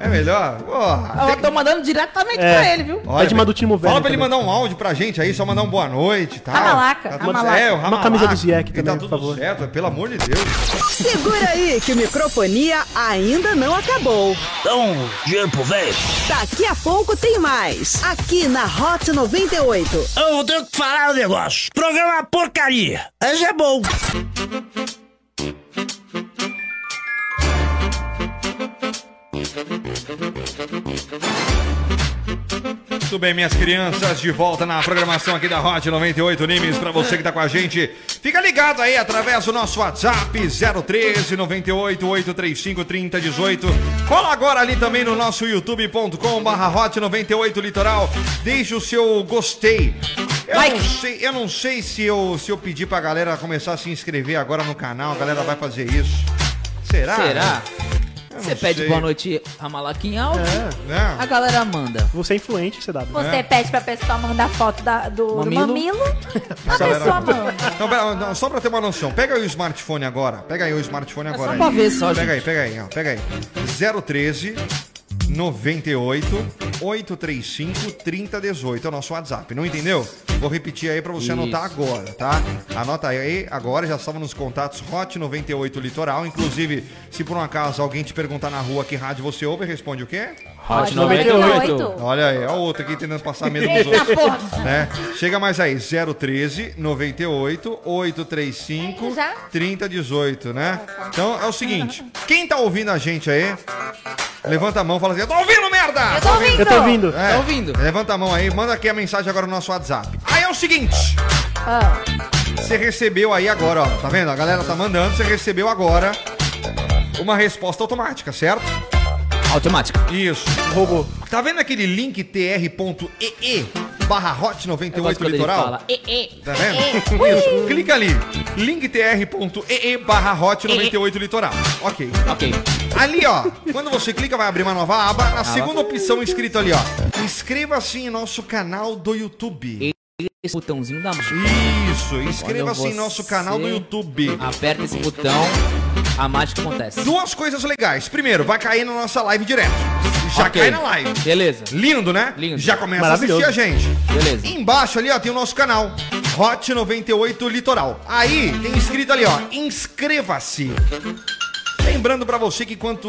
É, é melhor. Porra. Eu tô mandando diretamente É. pra ele, viu? Olha, Pede uma do Timo Werner Fala pra ele também. mandar um áudio pra gente aí, só mandar um boa noite e tal. Ramalaca, Tá tudo- ramalaca. É, o Uma ramalaca. camisa do Ziek E também, tá por tudo favor. certo, pelo amor de Deus. Segura aí que o microfonia ainda não acabou. Então, dinheiro pro velho. Daqui a pouco tem mais. Aqui na Hot 98. Eu vou ter que falar um negócio. Programa uma porcaria. Mas é bom. Muito bem, minhas crianças, de volta na programação aqui da Hot 98 Nimes. Pra você que tá com a gente, fica ligado aí através do nosso WhatsApp 013 98 835 3018. Cola agora ali também no nosso youtube.com barra Hot 98 Litoral. Deixe o seu gostei. Eu não sei, eu não sei se eu, se eu pedir pra galera começar a se inscrever agora no canal, a galera vai fazer isso. Será? Será? Eu Você pede sei. boa noite, Ramalaca em áudio. Né? A galera manda. Você é influente, CW. Você pede pra pessoa mandar foto da- do do Mamilo? mamilo, a Galera- pessoa manda. Não, pera, não, só pra ter uma noção, pega aí o smartphone agora. Pega aí o smartphone agora. só aí. pra ver só, Pega gente. aí, pega aí, ó, pega aí. 013 98 835 3018 é o nosso WhatsApp, não entendeu? Vou repetir aí pra você Isso. anotar agora, tá? Anota aí agora, já estava nos contatos Hot 98 Litoral. Inclusive, se por um acaso alguém te perguntar na rua que rádio você ouve, responde o quê? Hot 98. Olha aí, ó o outro aqui tentando passar medo Eita outros. Né? Chega mais aí, 013 98 835 Já? 3018, né? Então é o seguinte, quem tá ouvindo a gente aí, levanta a mão e fala assim, eu tô ouvindo, merda! Eu tô ouvindo. Eu tô ouvindo. É, Tá ouvindo? Levanta a mão aí, manda aqui a mensagem agora no nosso WhatsApp. Aí é o seguinte, Ah, você recebeu aí agora, ó, tá vendo? A galera tá mandando, você recebeu agora uma resposta automática, certo? Automática. Isso. Robô. Tá vendo aquele link tr.ee? barra hot Eu gosto 98 quando ele litoral. fala, "E, e, Tá vendo? Isso, clica ali. linktr.ee barra hot 98 litoral. Ok. Ok. Ali, ó, quando você clica, vai abrir uma nova aba. Na segunda opção, escrito ali, ó. Inscreva-se em nosso canal do YouTube. Esse botãozinho da mágica. Isso, inscreva-se em nosso canal do YouTube. Aperta esse botão, a mágica acontece. Duas coisas legais. Primeiro, vai cair na nossa live direto. Já Ok. cai na live. Beleza. Lindo, né? Lindo. Já começa a Maravilhoso. assistir a gente. Beleza. Embaixo ali, ó, tem o nosso canal. Hot 98 Litoral. Aí tem escrito ali, ó, inscreva-se. Lembrando pra você que quanto,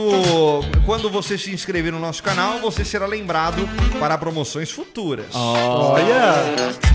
quando você se inscrever no nosso canal, você será lembrado para promoções futuras. Olha!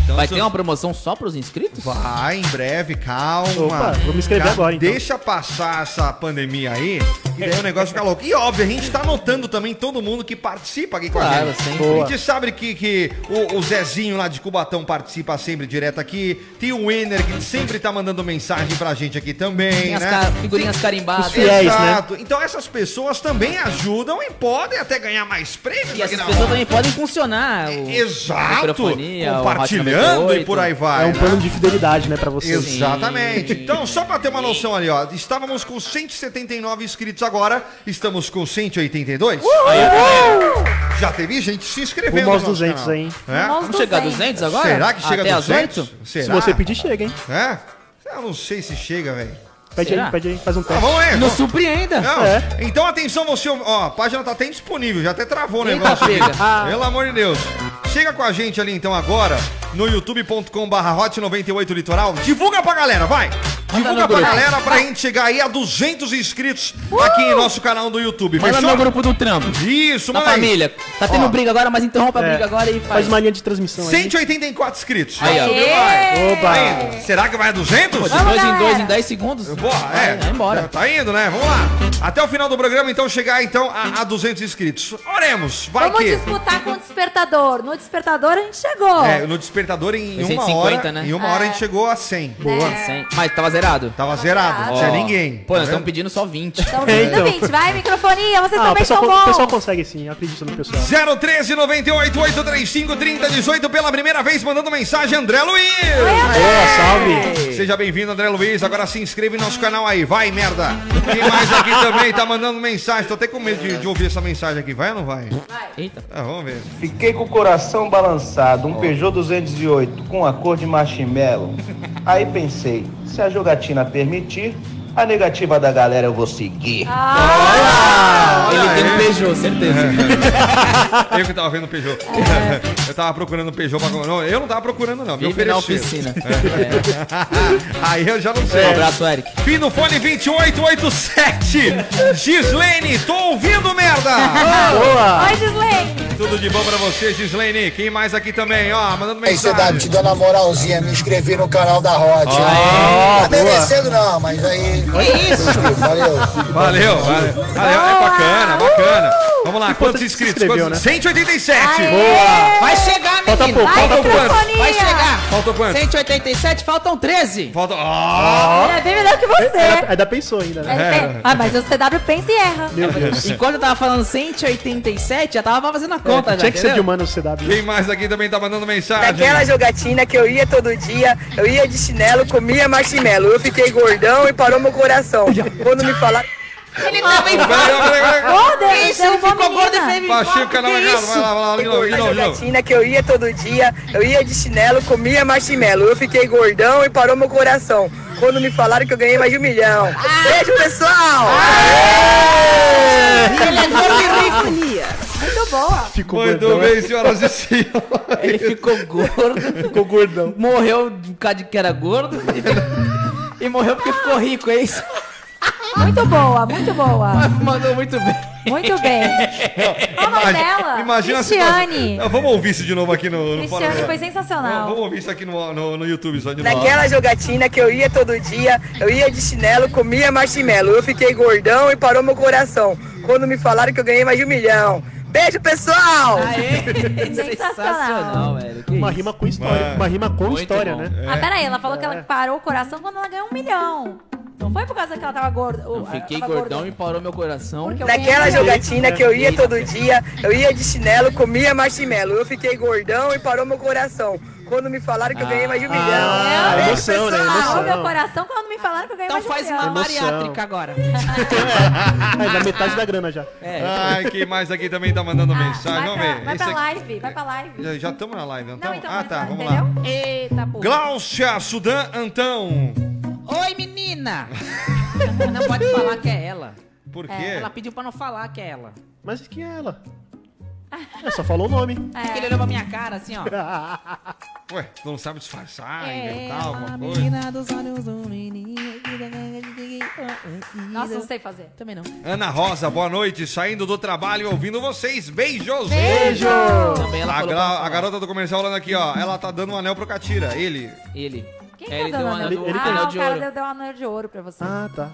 Então, Vai se- ter uma promoção só pros inscritos? Vai, em breve, calma. Opa, vou me inscrever agora, então. Deixa passar essa pandemia aí, e daí o negócio fica louco. E óbvio, a gente tá notando também todo mundo que participa aqui com a Claro, gente. sempre. A gente sabe que, que o, o Zezinho lá de Cubatão participa sempre direto aqui. Tem o Winner que sempre tá mandando mensagem pra gente aqui também, Tem as né? ca- figurinhas carimbadas. Os fiéis, né? Exato. Então essas pessoas também ajudam e podem até ganhar mais prêmios E essas pessoas hora. também podem funcionar. O... Exato. microfonia, o Compartilhando e 98. por aí vai. É um né? plano de fidelidade, né, pra você. Exatamente. Então, só pra ter uma noção ali, ó. Estávamos com 179 inscritos agora. Estamos com 182. Já teve gente se inscrevendo Rumo aos no nosso 200 canal. aí? É? Aos Vamos chegar a 200. 200 agora? Será que chega Até a às 200? 8? Será? Se você pedir, chega, hein? É? Eu não sei se chega, velho. Pede Será? aí, pede aí, faz um Ah, teste. vamos aí. Vamos- surpreenda. Não, É. Então atenção você, ó, a página tá até indisponível, já até travou o negócio aqui. pega. Pelo amor de Deus. Chega com a gente ali então agora no youtube.com barra hot 98 litoral. Divulga pra galera, vai. Divulga pra grupo. galera pra gente chegar aí a 200 inscritos aqui em nosso canal do YouTube. Manda no grupo do trampo. Isso, Da manda aí. família. Tá tendo Ó. briga agora, mas interrompa a É, briga agora e faz. Faz uma linha de transmissão aí. 184 inscritos. Aí, ó. Oba! Tá indo. Será que vai a 200? Pô, de Vamos, dois em dois galera. em 10 segundos. Porra, vai, é. vai embora. Tá, tá indo, né? Vamos lá. Até o final do programa, então, chegar então a, a 200 inscritos. Oremos. Vai Vamos que... disputar com o despertador. No despertador a gente chegou. É, no despertador em, Foi uma 150, hora, né? em uma hora a É. gente chegou a 100. Boa. Cem. Mas tava zerado. Tava zerado, não tinha ninguém. Pô, Tá nós estamos vendo? pedindo só 20. Então, É, vindo então. 20. Vai, microfonia, vocês Ah, também são o pessoal bons. consegue sim, acredito no pessoal. 013 98 835 3018 pela primeira vez mandando mensagem André Luiz. Boa, salve! Seja bem-vindo André Luiz. Agora se inscreve em nosso canal aí. Vai, merda. Quem mais aqui também tá mandando mensagem. Tô até com medo de, de ouvir essa mensagem aqui. Vai ou não vai? Eita. Ah, vamos ver. Fiquei com o coração balançado, um Peugeot 208 com a cor de marshmallow. Aí pensei, se a jogatina permitir, a negativa da galera eu vou seguir. Ah, Ele tem um Peugeot, certeza. Eu que tava vendo o Peugeot. Eu tava procurando o Peugeot pra... Não, eu não tava procurando, não. Me Vive na oficina. É. Aí eu já não Um sei. abraço, Eric. Fim do fone 2887. Gislene, tô ouvindo, merda! Boa! Oi, Gislene. Tudo de bom pra você, Gislene. Quem mais aqui também, ó, mandando Aí, CW, te mensagem. dando a moralzinha, me inscrevi no canal da Hot. Ah, tá merecendo não, mas aí. Que isso? Valeu. Valeu, valeu. Valeu, é bacana, bacana. Vamos lá, quantos se inscritos? inscreveu, Quantos? né? 187. Boa! Vai chegar, Falta menino. pouco, Vai, falta pouco. Vai chegar. Faltou quanto? 187, faltam 13. Falta. Ó! Ele é bem melhor que você. Ainda, ainda pensou ainda, né? Ele tem- Ah, mas o CW pensa e erra. Meu Deus. Enquanto eu tava falando 187, já tava fazendo a conta, já, Tinha que ser de humano o CW. Quem mais aqui também tá mandando mensagem? Daquela jogatina que eu ia todo dia, eu ia de chinelo, comia marshmallow. Eu fiquei gordão e parou meu coração. Quando me falaram. Ele peraí. Ô, Deus, Isso, ele ficou gordo e canal na isso? Vai lá, vai lá, de novo. jogatina que eu ia todo dia, eu ia de chinelo, comia marshmallow. Eu fiquei gordão e parou meu coração. Quando me falaram que eu ganhei mais de um milhão. Beijo, pessoal! Ele é gordo e. Muito boa. Ficou Muito gordão. bem, senhoras e senhores. Ele ficou gordo, Ficou gordão. morreu por causa de que era gordo e, e morreu porque ficou rico, é isso? Muito boa, muito boa. Mandou muito bem. Muito bem. Qual o nome dela? Imagina Cristiane. Vamos ouvir isso de novo aqui no, no Cristiane foi Vamos, sensacional. vamos ouvir isso aqui no, no, no YouTube só de novo. Naquela jogatina que eu ia todo dia, eu ia de chinelo, comia marshmallow. Eu fiquei gordão e parou meu coração. Quando me falaram que eu ganhei mais de um milhão. Beijo, pessoal! Aê, Sensacional. velho. Uma rima com história. Mano. Uma rima com história, bom. né? Ah, peraí, ela falou que ela parou o coração quando ela ganhou um milhão. Não foi por causa que ela tava gorda. Eu fiquei tava gordão gorda. e parou meu coração. Naquela jogatina que eu ia todo dia, eu ia de chinelo, comia marshmallow. Eu fiquei gordão e parou meu coração. Quando me falaram que eu ganhei mais de um milhão. Ah, Beijo, emoção, né? pessoal. Parou meu Emoção. coração quando me falaram que eu ganhei Então mais de faz um uma milhão. Emoção. bariátrica agora. Aí dá metade da grana já. É. Ai, quem mais aqui também tá mandando Ah, mensagem? vai Vamos pra, ver. vai pra live, vai pra live. Já- estamos na live, não Não, então, Ah, tá, vamos entendeu? lá. Eita, porra. Gláucia Sudan Antão. Oi, menina! não pode falar que é ela. Por quê? Ela pediu pra não falar que é ela. Mas quem é ela? É, só falou o nome. Porque ele olhou pra minha cara assim, ó. Ué, não sabe disfarçar, É inventar alguma a coisa? menina dos olhos do menino. Nossa, não sei fazer. Também não. Ana Rosa, boa noite. Saindo do trabalho, ouvindo vocês. Beijos! Beijo! Também ela A, falou gra- a garota do comercial falando aqui, ó. Ela tá dando um anel pro Catira. Ele. Ele. Quem É, tá ele dando deu um anel? anel, do, Ele- ah, anel o de cara ouro. deu, deu um anel de ouro pra você. Ah, tá.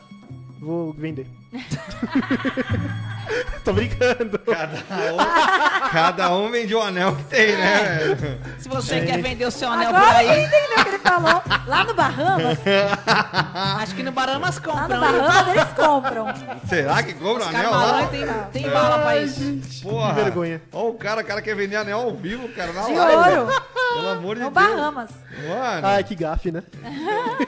Vou vender. Tô brincando. Cada um, cada um vende o anel que tem, né? velho? Se você quer vender o seu anel por Agora eu aí, entendi o que ele falou. Lá no Bahamas, acho que no Baramas lá compram. no hein? Bahamas eles compram. Será que compra o Os anel lá? tem, tem bala pra isso. Porra. Que vergonha. Ó, o cara, o cara quer vender anel ao vivo, cara, na De live. ouro. Pelo amor de No Deus. Bahamas. Mano, Ai, que gafe, né?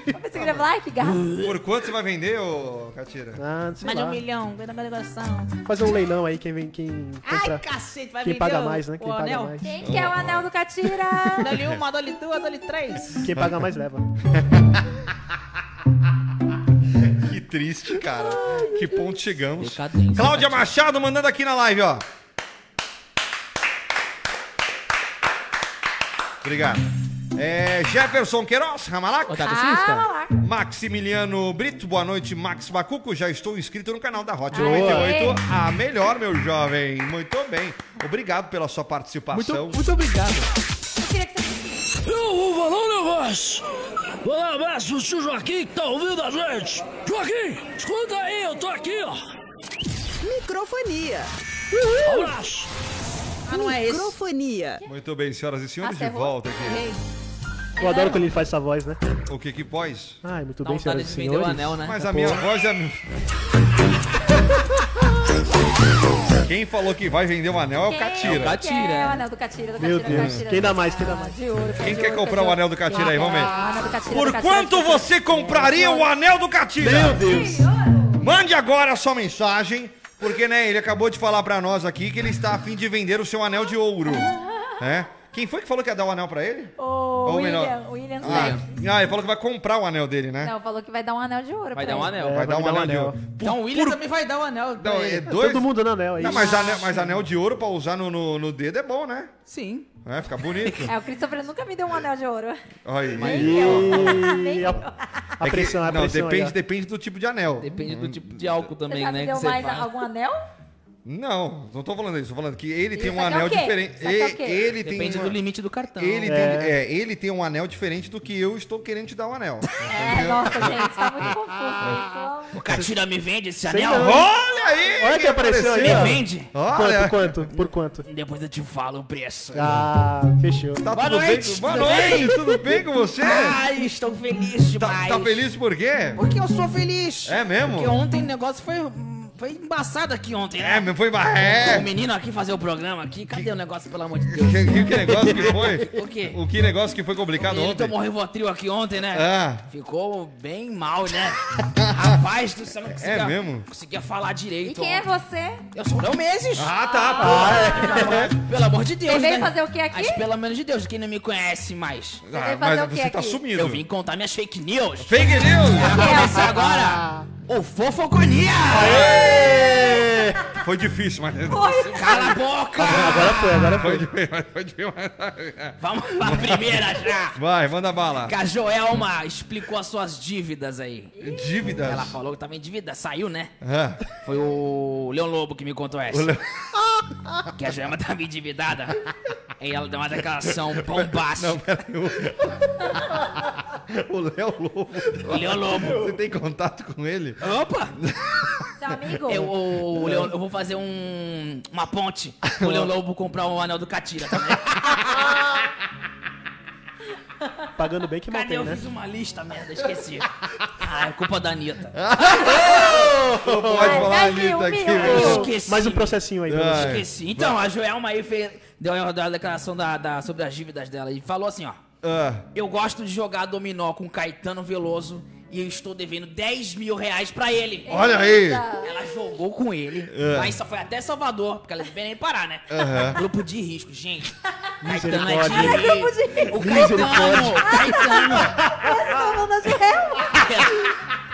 Eu pensei que ele ia falar, ai, que gato. por quanto você vai vender, ô Catira? Ah, não sei Mais de um milhão, ganha meu negócio. Fazer um leilão aí, quem vem, quem Ai, compra. cacete, vai Quem paga o- mais, né? o Quem paga anel? mais. Quem quer o anel do Catira? Dole uma, dole duas, dole três. Quem paga mais leva. Que triste, cara. Que ponto chegamos. Decadência. Cláudia Machado mandando aqui na live, ó. Obrigado. É, Jefferson Queiroz, tá Ah. Maximiliano Brito, boa noite, Max Bacuco. Já estou inscrito no canal da Hot Aê. 98. A melhor, meu jovem. Muito bem. Obrigado pela sua participação. Muito, muito obrigado. Eu queria que você... Eu vou falar um negócio. Vou dar um abraço pro tio Joaquim que tá ouvindo a gente. Joaquim, escuta aí, eu tô aqui, ó. Microfonia. Abraço. Ah, não é esse. Microfonia. Muito bem, senhoras e senhores, Ah, de volta aqui. Errei. Eu adoro quando ele faz essa voz, né? O que que pós? Ai, muito Dá bem, senhoras e de vender o senhores. anel, né? Mas a minha voz é. a- Quem falou que vai vender um anel é o Catira. Catira. quer o anel do Catira, do Meu Catira, do Deus. Catira. Quem dá mais? Quem dá mais? De ouro, Quem de quer ouro, comprar de o anel do Catira aí? Vamos ver. Ah, anel do Catira, Por Catira, quanto do Catira. você compraria o anel do Catira? Meu Deus. Mande agora a sua mensagem, porque né, ele acabou de falar pra nós aqui que ele está a fim de vender o seu anel de ouro. É? Quem foi que falou que ia dar o anel pra ele? O Ou William, menor? William Ah, ah, ele falou que vai comprar o anel dele, né? Não, falou que vai dar um anel de ouro Vai pra dar um ele. anel. É, vai dar um anel de ouro. Então o William também vai dar o anel. pra Não, ele. é dois. Todo mundo no anel aí. Não, mas, anel, mas anel de ouro pra usar no, no, no dedo é bom, né? Sim. É, fica bonito. É, o Christopher nunca me deu um anel de ouro. Olha aí. Nem eu. Nem E eu. a, É pressão, a não, pressão aí, depende, ó. depende do tipo de anel. Depende do tipo de álcool Você também, já né? me que deu você mais faz. algum anel? Não, não tô falando isso, tô falando que ele tem um é anel diferente. É? Ele tem Depende uma- do limite do cartão. Ele, É. tem, é, ele tem um anel diferente do que eu estou querendo te dar um anel. É, nossa, gente, tá muito confuso isso. O Catira me vende esse anel? não. Olha aí! Olha que apareceu aí, Me vende. Olha! Quanto, quanto? Por quanto? Depois eu te falo o preço. Ah, fechou. Tá Boa tudo noite, bem? Boa tudo noite, bem? tudo bem com você? Ai, estou feliz Tá, demais. tá feliz por quê? Porque eu sou feliz. É mesmo? Porque ontem o negócio foi, foi embaçado aqui ontem, né? É, mas foi. É. O menino aqui fazer o programa aqui, cadê o negócio, pelo amor de Deus? Que, que- que negócio que foi? O quê? O que negócio que foi complicado Ele ontem? tomou Rivotril aqui ontem, né? Ah. Ficou bem mal, né? Rapaz do céu, não conseguia, É mesmo? não conseguia falar E direito. quem é você? Eu sou o Léo Meses. Ah, tá, pô. Pelo amor de Deus, Você veio né? fazer o que aqui? Mas pelo menos de Deus, quem não me conhece mais. Ah, veio fazer mas o quê você tá aqui? sumido. Eu vim contar minhas fake news. Fake news! Vai começar agora o Fofoconia! Foi difícil, mas. Cala a boca! Agora foi, agora Foi foi. difícil, mas foi Vamos pra primeira já! Vai, manda bala. Que a Joelma explicou as suas dívidas aí. Dívidas. Ela falou que tava em dívida, saiu, né? Ah, Foi o Leão Lobo que me contou essa. o Leo- Que a Joelma tava endividada. E ela deu uma declaração bombástica. Não, peraí. O, o Léo Lobo. O Leão Lobo. Você tem contato com ele? Opa! Seu amigo? Eu, o, o Leão- eu vou fazer um, uma ponte pro Leão Lobo comprar o anel do Catira também. Pagando bem que Cadê? mantém, Eu né? fiz uma lista, merda, esqueci. Ah, é culpa da Anitta. Não pode falar Ai, Anitta aqui. Esqueci. Mais um processinho aí. pra Ai. você. Esqueci. Então, a Joelma aí fez, deu a deu a declaração da, da- sobre as dívidas dela e falou assim, ó. Ah, Eu gosto de jogar dominó com Caetano Veloso e eu estou devendo 10 mil reais pra ele. olha aí. Ela jogou com ele, É. mas só foi até Salvador, porque ela não veio nem parar, né? Aham. Grupo de risco, gente. Caetano é Misericórdia. de risco. O Caetano, Caetano. Falando de réu?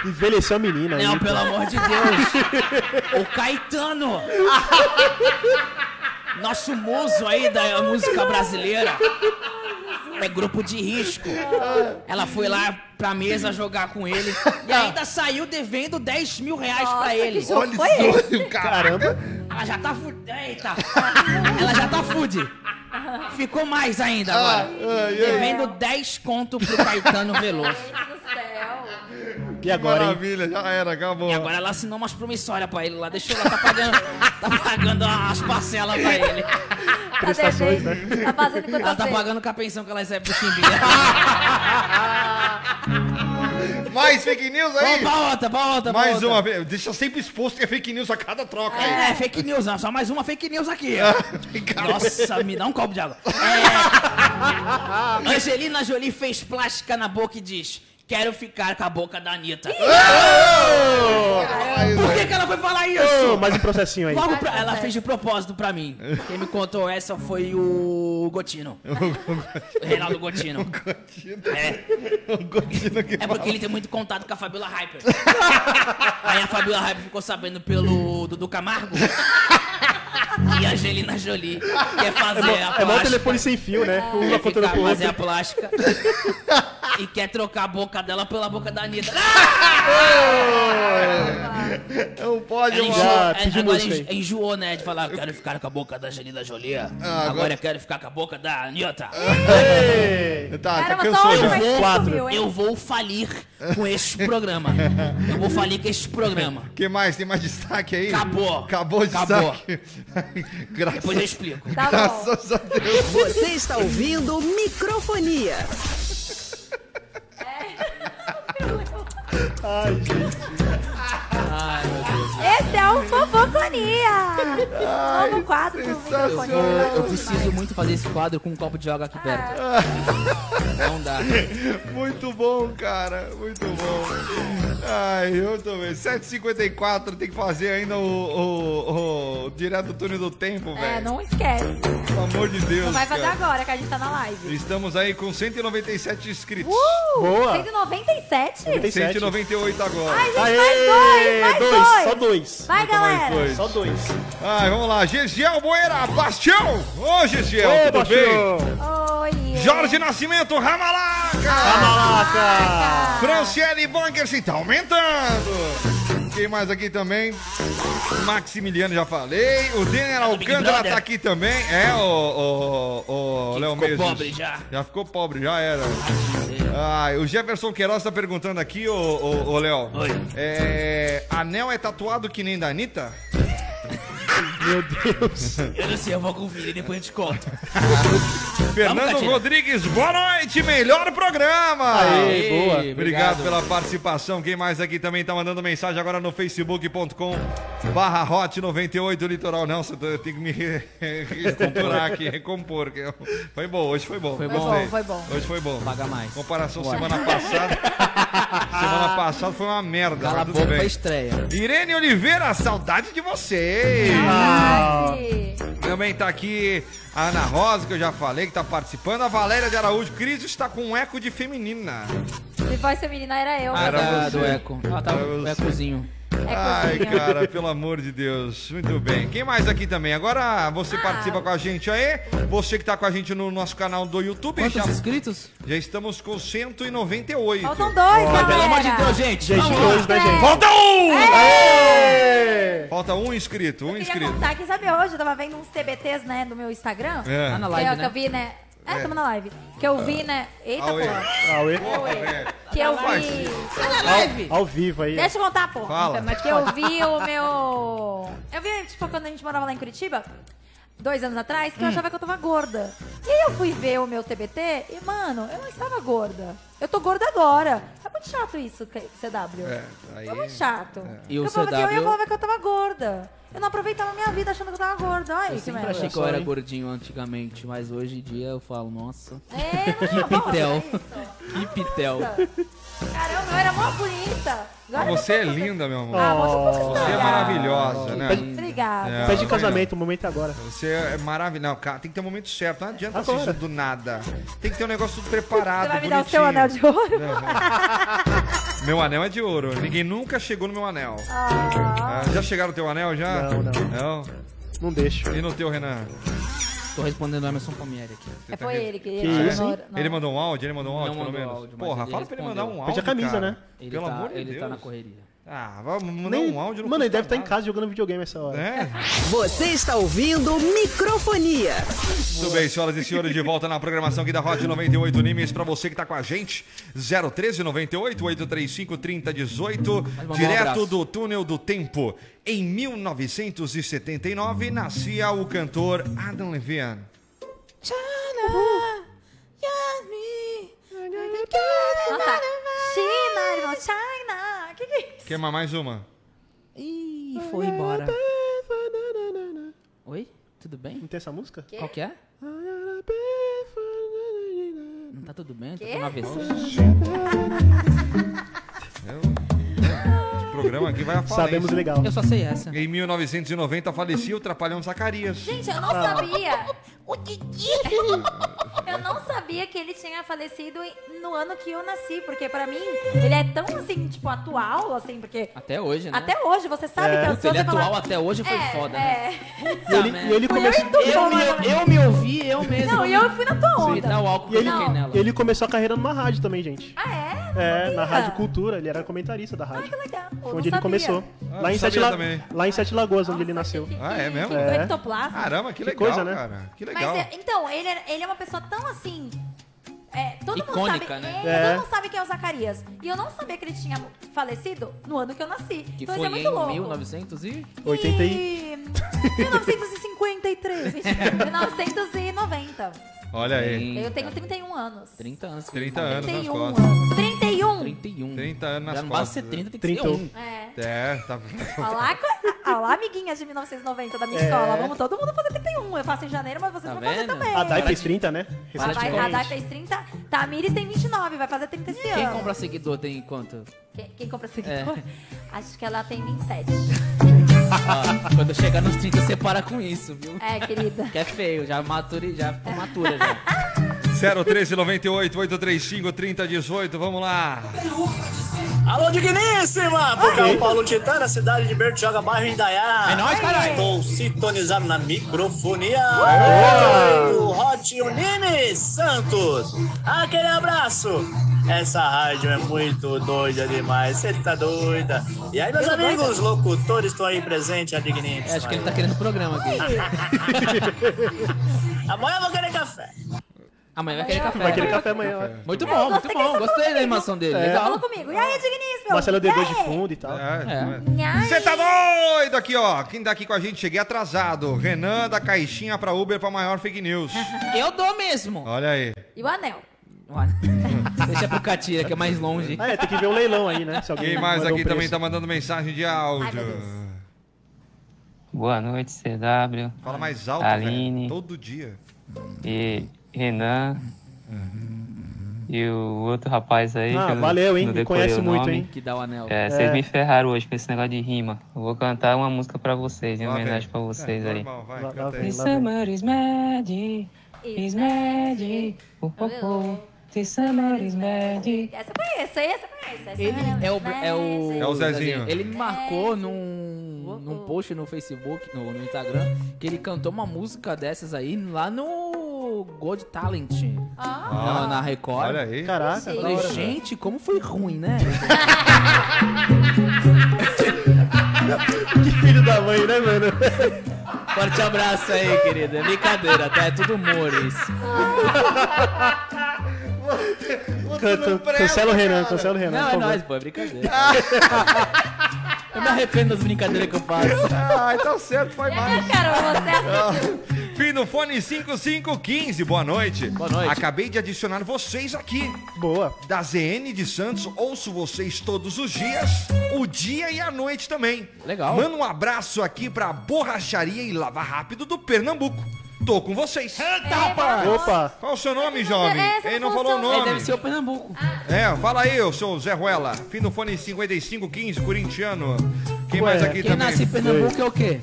Envelheceu a menina. Não, aí, pelo pô. amor de Deus. O Caetano. Nosso muso aí da música brasileira. É grupo de risco. Ela foi lá pra mesa jogar com ele e ainda saiu devendo 10 mil reais pra Nossa, ele. que jogo Olha foi isso, esse? caramba. Ela já tá fude. Eita! Ela já tá fude. Ficou mais ainda agora. Ah, ai, ai. Devendo 10 conto pro Caetano Veloso. do céu. E agora, hein? Maravilha, já era, acabou. E agora ela assinou umas promissórias pra ele lá, deixou lá, tá pagando, tá pagando as parcelas pra ele. Prestações, Tá né? Tá fazendo quanto Ela tá pagando com a pensão que ela recebe pro Chimbinha. Mais fake news aí? Vamos pra outra, pra outra, pra Mais outra. uma vez. Deixa sempre exposto que é fake news a cada troca aí. É, fake news, não, só mais uma fake news aqui. Cara, Nossa, me dá um copo de água. É, Angelina Jolie fez plástica na boca e diz: Quero ficar com a boca da Anitta. Por que, que ela foi falar isso? mais um processinho aí. Logo pra- ela fez de propósito pra mim. Quem me contou essa foi o Gotino. O Reinaldo Gotino. É. O Gotino que É porque ele tem muito contato com a Fabiola Hyper. Aí a Fabiola Hyper ficou sabendo pelo Dudu Camargo. E a Angelina Jolie quer fazer a É mó plástica. telefone sem fio, né? Um Quer apontando ficar, fazer a plástica. e quer trocar a boca dela pela boca da Anitta. Não pode, Ela mano. enjoou, Já é, pediu agora enjo- enjoou, né? De falar, eu quero ficar com a boca da Angelina Jolie. agora- agora eu quero ficar com a boca da Anitta. Ei! Tá, tá cansou vai ser Quatro. Eu vou falir com este programa. Eu vou falir com este programa. que mais? Tem mais destaque aí? Acabou. Acabou o Acabou. destaque. Graças, Depois eu explico. Tá bom. graças a Deus. Você está ouvindo microfonia. É. Ai, gente. Esse é o Fofoconia. Novo quadro do Microfonia. Eu preciso muito fazer esse quadro com um copo de água aqui perto. Não dá. Muito bom, cara. Muito bom. Ai, eu tô vendo. 7h54, tem que fazer ainda o, o, o direto do túnel do tempo, velho. É, não esquece. Pelo amor de Deus. Não vai fazer cara. agora que a gente tá na live. Estamos aí com 197 inscritos. Uh! Boa. 197? 97. 198 agora. Ai, gente, Aê! mais dois, mais dois. Só dois. Vai, galera. dois. Só dois. Ai, vamos lá. Gesiel Boeira, Bastião. Ô, Gesiel, Ô, tudo Bastião. bem? Oi. Jorge Nascimento, Ramalaca. Malaca. Franciele Bunker, tá aumentando. Quem mais aqui também? Maximiliano, já falei. O Denner Alcântara tá aqui também. É, o, o, o Léo ficou Meses. pobre já. Já ficou pobre, já era. Ah, o Jefferson Queiroz tá perguntando aqui, ô, ô, ô Léo. Oi. É, anel é tatuado que nem da Anitta? Meu Deus. Eu não sei, eu vou conferir, depois a gente conta. Fernando Catina. Rodrigues, boa noite, melhor programa! Aê, boa. Obrigado, Obrigado. pela participação. Quem mais aqui também tá mandando mensagem agora no facebook.com barra hot 98 litoral. Não, você tem que me re- reestruturar aqui, recompor. que eu- Foi bom, hoje foi bom. Foi Foi bom. bom, foi bom. Hoje foi bom. Paga mais. Comparação semana passada. semana passada foi uma merda. Cala a tudo boca pra bem. estreia. Irene Oliveira, saudade de vocês. Ai. Também tá aqui a Ana Rosa, que eu já falei, que tá participando. A Valéria de Araújo. Cris está com um eco de feminina. Se voz feminina era eu. Ah, Era da- você. do eco. Ah, tá. Era O você. ecozinho. É Ai, cozinha. cara, pelo amor de Deus. Muito bem. Quem mais aqui também? Agora você Ah. participa com a gente aí. Você que tá com a gente no nosso canal do YouTube. Quantos Já, inscritos? já estamos com 198. Faltam dois, galera. pelo amor de Deus, gente. Gente, Vamos né, gente? Falta um! Aê! Falta um inscrito, um Eu queria inscrito. contar que, sabe, hoje eu tava vendo uns TBTs, né, no meu Instagram. É. Tá na que, live, eu, que né? eu vi, né? É, tamo na live. Que eu vi, né? Eita, Auê. porra. Auê. É. Que eu vi. Ao, ao vivo aí. Deixa eu contar, porra. Fala. Mas que eu vi o meu. Eu vi, tipo, quando a gente morava lá em Curitiba. Dois anos atrás, Hum. que eu achava que eu tava gorda. E aí eu fui ver o meu TBT e, mano, eu não estava gorda. Eu tô gorda agora. É muito chato isso, que- CW. É, aí- É muito chato. E o eu falava assim, eu ia CW? falar que eu tava gorda. Eu não aproveitava a minha vida achando que eu tava gorda. Ai, Eu que sempre merda. achei que eu era gordinho antigamente, mas hoje em dia eu falo, nossa. É, que não, nossa, pitel. é isso. que pitel. Caramba, eu era mó bonita. Agora Você é linda, meu amor. Ah, posso Você é maravilhosa, né? Obrigada. É, Pede casamento, o momento é agora. Você é maravilhoso. Cara, tem que ter um momento certo. Não adianta Agora. assistir do nada. Tem que ter um negócio tudo preparado. Você vai me dar o seu anel de ouro? Meu anel é de ouro. Ninguém nunca chegou no meu anel. Ah, já chegaram no teu anel já? Não, não. Não? Não deixo. E no teu, Renan? Tô respondendo o Emerson Palmieri aqui. É, foi ele que, Que ele isso. Ele mandou um áudio? Ele mandou um áudio, Não pelo menos? áudio, Porra, ele fala pra ele mandar um áudio, Pede a camisa, cara. né? Ele, Pelo tá, amor de ele Deus. tá na correria. Ah, vamos mandar Nem- um áudio. não Mano, ele deve estar em nada. casa jogando videogame essa hora. É. Você está ouvindo Microfonia. Tudo bem, senhoras e senhores, de volta na programação aqui da Hot 98 Nimes. Pra você que tá com a gente, 013 98 835 3018, mandar um direto abraço. do túnel do tempo. Em 1979, nascia o cantor Adam Levine. Nossa, China, irmão, China. Que que é isso? Quer mais- uma? Ih, foi embora. Oi? Tudo bem? Não tem essa música? Qual que é? Não tá tudo bem? Tá Quê? com AVC? Esse programa aqui vai a falência. Sabemos legal. Eu só sei essa. Em 1990 falecia o Trapalhão Zacarias. Gente, eu não Ah. sabia. O Didi. Eu sabia que ele tinha falecido no ano que eu nasci, porque pra mim ele é tão assim, tipo, atual, assim, porque Até hoje, né? até hoje você sabe É. que se ele você atual falar... até hoje foi é, foda, né? é. E ele, e ele eu começou. Eu, me, mano. eu me ouvi, eu mesmo. Não, e eu fui na tua Sim, onda. dá o álcool E ele, eu nela. e ele começou a carreira numa rádio também, gente. Ah, é? É, na Rádio Cultura, ele era comentarista da rádio. Que legal. Eu Foi não onde ele sabia. começou. Ah, lá, em Sete La- também. lá em Sete Lagoas, onde ele nasceu. Que- Ah, é mesmo? que É. ectoplasma. Caramba, que Que legal, coisa, né? cara. Que Mas, legal. é, então, ele, era- ele é uma pessoa tão assim. é, todo mundo Icônica, sabe, né? é, É. Todo mundo sabe quem é o Zacarias. E eu não sabia que ele tinha falecido no ano que eu nasci. Que então foi isso é muito em louco. 1900 e... 80 e... E... 1953. mentira, 1990. Olha aí. Eu tenho 31 anos. 30 anos. 30 anos nas 31 costas. anos. 31. 31. 30 anos nas Já não basta costas. ser 30, tem que 31. ser 1. É. É, tá. Olá, olá, amiguinhas de 1990 da minha É. escola. Vamos todo mundo fazer 31. Eu faço em janeiro, mas vocês Tá vão fazer vendo? também. A Dai fez de- 30, né? A Dai- Recentemente. a Dai fez 30. Tamires tem 29, vai fazer 30 esse Quem ano. compra seguidor tem quanto? Quem, quem compra seguidor? Acho que ela tem 27. Quando chegar nos 30, você para com isso, viu? É, querida. Que é feio, já matura, já ficou matura já. 013 98 835 3018, vamos lá. Alô, digníssima! Porque é o Paulo Titã, da cidade de Bertioga, bairro Indaiá. É nóis, caralho. Estou sintonizado na microfonia Aê! do Hot Santos. Aquele abraço! Essa rádio é muito doida demais, você tá doida. E aí, meus Eu amigos, locutores, estão aí presentes, a digníssima. Acho que ele tá querendo programa aqui. Amanhã eu vou querer café. Amanhã vai querer café. Vai querer café amanhã. ó. Muito É, bom, muito gostei que bom. Gostei da animação dele. É. Legal. Falou comigo. E aí, digníssimo? Marcelo D2 E de fundo e tal. É. Nhai. Você tá doido aqui, ó. Quem tá aqui com a gente, cheguei atrasado. Renan da caixinha pra Uber pra maior fake news. Eu dou mesmo. Olha aí. E o anel? Deixa pro Catira, que é mais longe. Ah, é, tem que ver o leilão aí, né? Se alguém Quem mais mandou aqui um também preço. tá mandando mensagem de Ai, áudio? meu Deus. Boa noite, CW. Fala mais alto, Aline. velho. Todo dia. E Renan. E o outro rapaz aí. Ah, que eu não- valeu, hein? Me conhece o muito, nome. hein? Que dá o anel. É, vocês É. me ferraram hoje com esse negócio de rima. Eu vou cantar uma música pra vocês, em Lá homenagem vem. pra vocês É, aí. normal, vai, Lá- lá canta aí. summer is magic, is magic. Oh, oh. The summer is magic. Essa conheço, essa conheço. Essa Ele é o, é o. É o Zezinho. Ele me marcou num, num post no Facebook, no, no Instagram, que ele cantou uma música dessas aí lá no God Talent. Ah. Na, na Record. Olha aí. Caraca, falei, hora. gente, como foi ruim, né? Que filho da mãe, né, mano? Forte abraço aí, querido. É brincadeira, tá? É tudo humor isso. Can- can- Cancela o Renan, cancela o Renan. Não, é nóis, pô, é brincadeira. eu me arrependo das brincadeiras que eu faço. Ah, então certo, foi É, mais. cara, você é assim. Fim do fone 5515, boa noite. Boa noite. Acabei de adicionar vocês aqui. Boa. Da ZN de Santos, ouço vocês todos os dias, o dia e a noite também. Legal. Manda um abraço aqui pra Borracharia e Lava Rápido do Pernambuco. Tô com vocês. Eita, rapaz! Opa! Qual o seu nome, jovem? Ele não falou o nome. deve ser o Pernambuco. É, fala aí, o seu Zé Ruela. Fim do fone 5515, corintiano. Quem Ué, mais aqui Quem também? nasce em Pernambuco é o quê?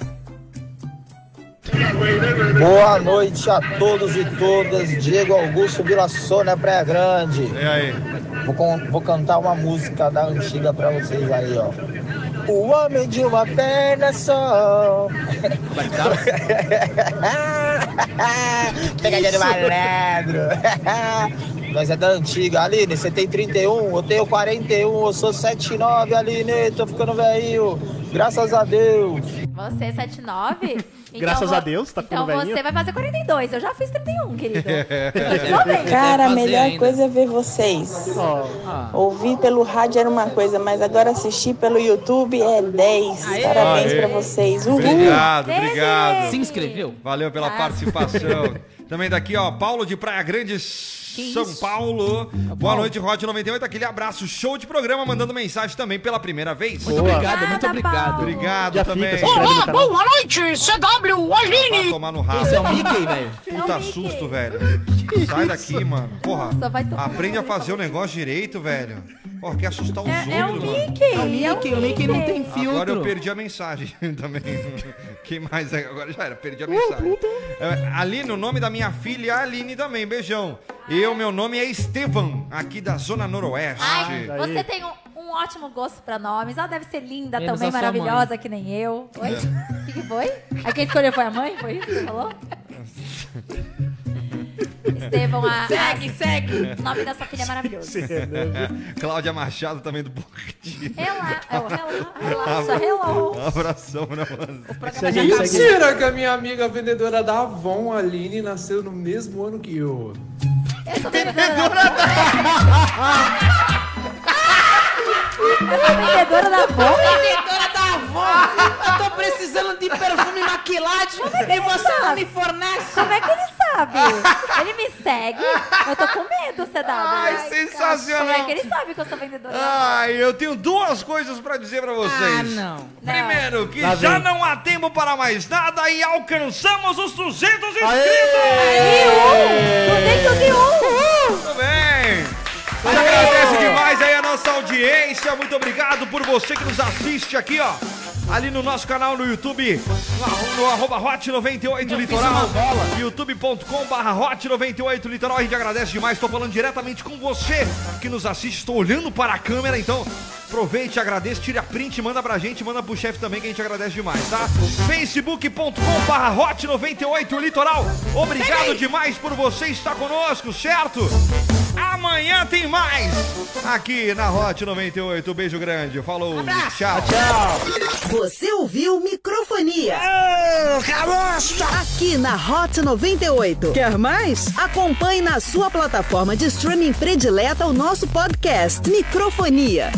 Boa noite a todos e todas. Diego Augusto Vila Sônia, Praia Grande. E aí? Vou, con- vou cantar uma música da antiga pra vocês aí, ó. O homem de uma perna só. Pegadinha de malandro. Mas é da antiga. Aline, você tem 31, eu tenho 41, eu sou 79, Aline, tô ficando velhinho. Graças a Deus. Você é 79? Então Graças a Deus, tá ficando Então velhinho. você vai fazer 42. Eu já fiz 31, querido. Cara, a melhor ainda. coisa é ver vocês. Ah. Ouvir pelo rádio era uma coisa, mas agora assistir pelo YouTube é 10. Parabéns Aê. pra vocês. Uhul. Obrigado, obrigado. Se inscreveu? Valeu pela participação. Também daqui, ó, Paulo de Praia Grande, São isso? Paulo. Boa noite, Hot 98. Aquele abraço, show de programa, mandando mensagem também pela primeira vez. Muito Boa. obrigado, muito obrigado. Paulo. Obrigado Já também. no canal. noite, CW, Vai Aline! tomar no rabo. Esse é o Mickey, velho. É Puta Mickey. susto, velho. Sai daqui, mano. Porra. Nossa, vai Aprende a fazer o negócio direito, velho. Porra, quer assustar os É, é o outros, mano. Mickey. É o Mickey, o Mickey não tem filtro. Agora eu perdi a mensagem também. Quem mais? é? Agora já era, perdi a mensagem. É, Aline, o nome da minha filha é Aline também, beijão. Eu, meu nome é Estevam, aqui da Zona Noroeste. Ai, você tem um, um ótimo gosto pra nomes. Ela deve ser linda Menos também, maravilhosa, que nem eu. Oi? O que, que foi? Aí quem escolheu foi a mãe? Foi isso que você falou? Estevão, a. Segue, segue. O nome dessa filha é maravilhoso. Cláudia Machado também do. Rela... oh, rela- Relaxa, hello. Abração, né, mano? Segue aí, segue aí. Mentira que a minha amiga vendedora da Avon, Aline, nasceu no mesmo ano que eu. Eu sou vendedora da... vendedora da Avon? Vendedora da Avon. Eu tô precisando de perfume e maquilagem e você não me fornece. Como é que ele sabe? Ele me segue. Eu tô com medo, CW. Ai, sensacional. Como é que ele sabe que eu sou vendedora? Ai, eu tenho duas coisas pra dizer pra vocês. Ah, não. Primeiro, que Lá já vem. não há tempo para mais nada e alcançamos os 200 inscritos! Aê! 201! Muito bem! Agradece demais aí a nossa audiência. Muito obrigado por você que nos assiste aqui, ó. Ali no nosso canal no YouTube, no arroba Hot98 Litoral, youtube.com barra Hot98 Litoral, a gente agradece demais, estou falando diretamente com você que nos assiste, estou olhando para a câmera, então aproveite, agradeça, tire a print, manda pra gente, manda pro chefe também que a gente agradece demais, tá? facebook.com barra Hot98 Litoral, obrigado demais por você estar conosco, certo? Amanhã tem mais aqui na Hot 98. Beijo grande. Falou. Tchau. Tchau. Você ouviu microfonia. Aqui na Hot 98. Quer mais? Acompanhe na sua plataforma de streaming predileta o nosso podcast Microfonia.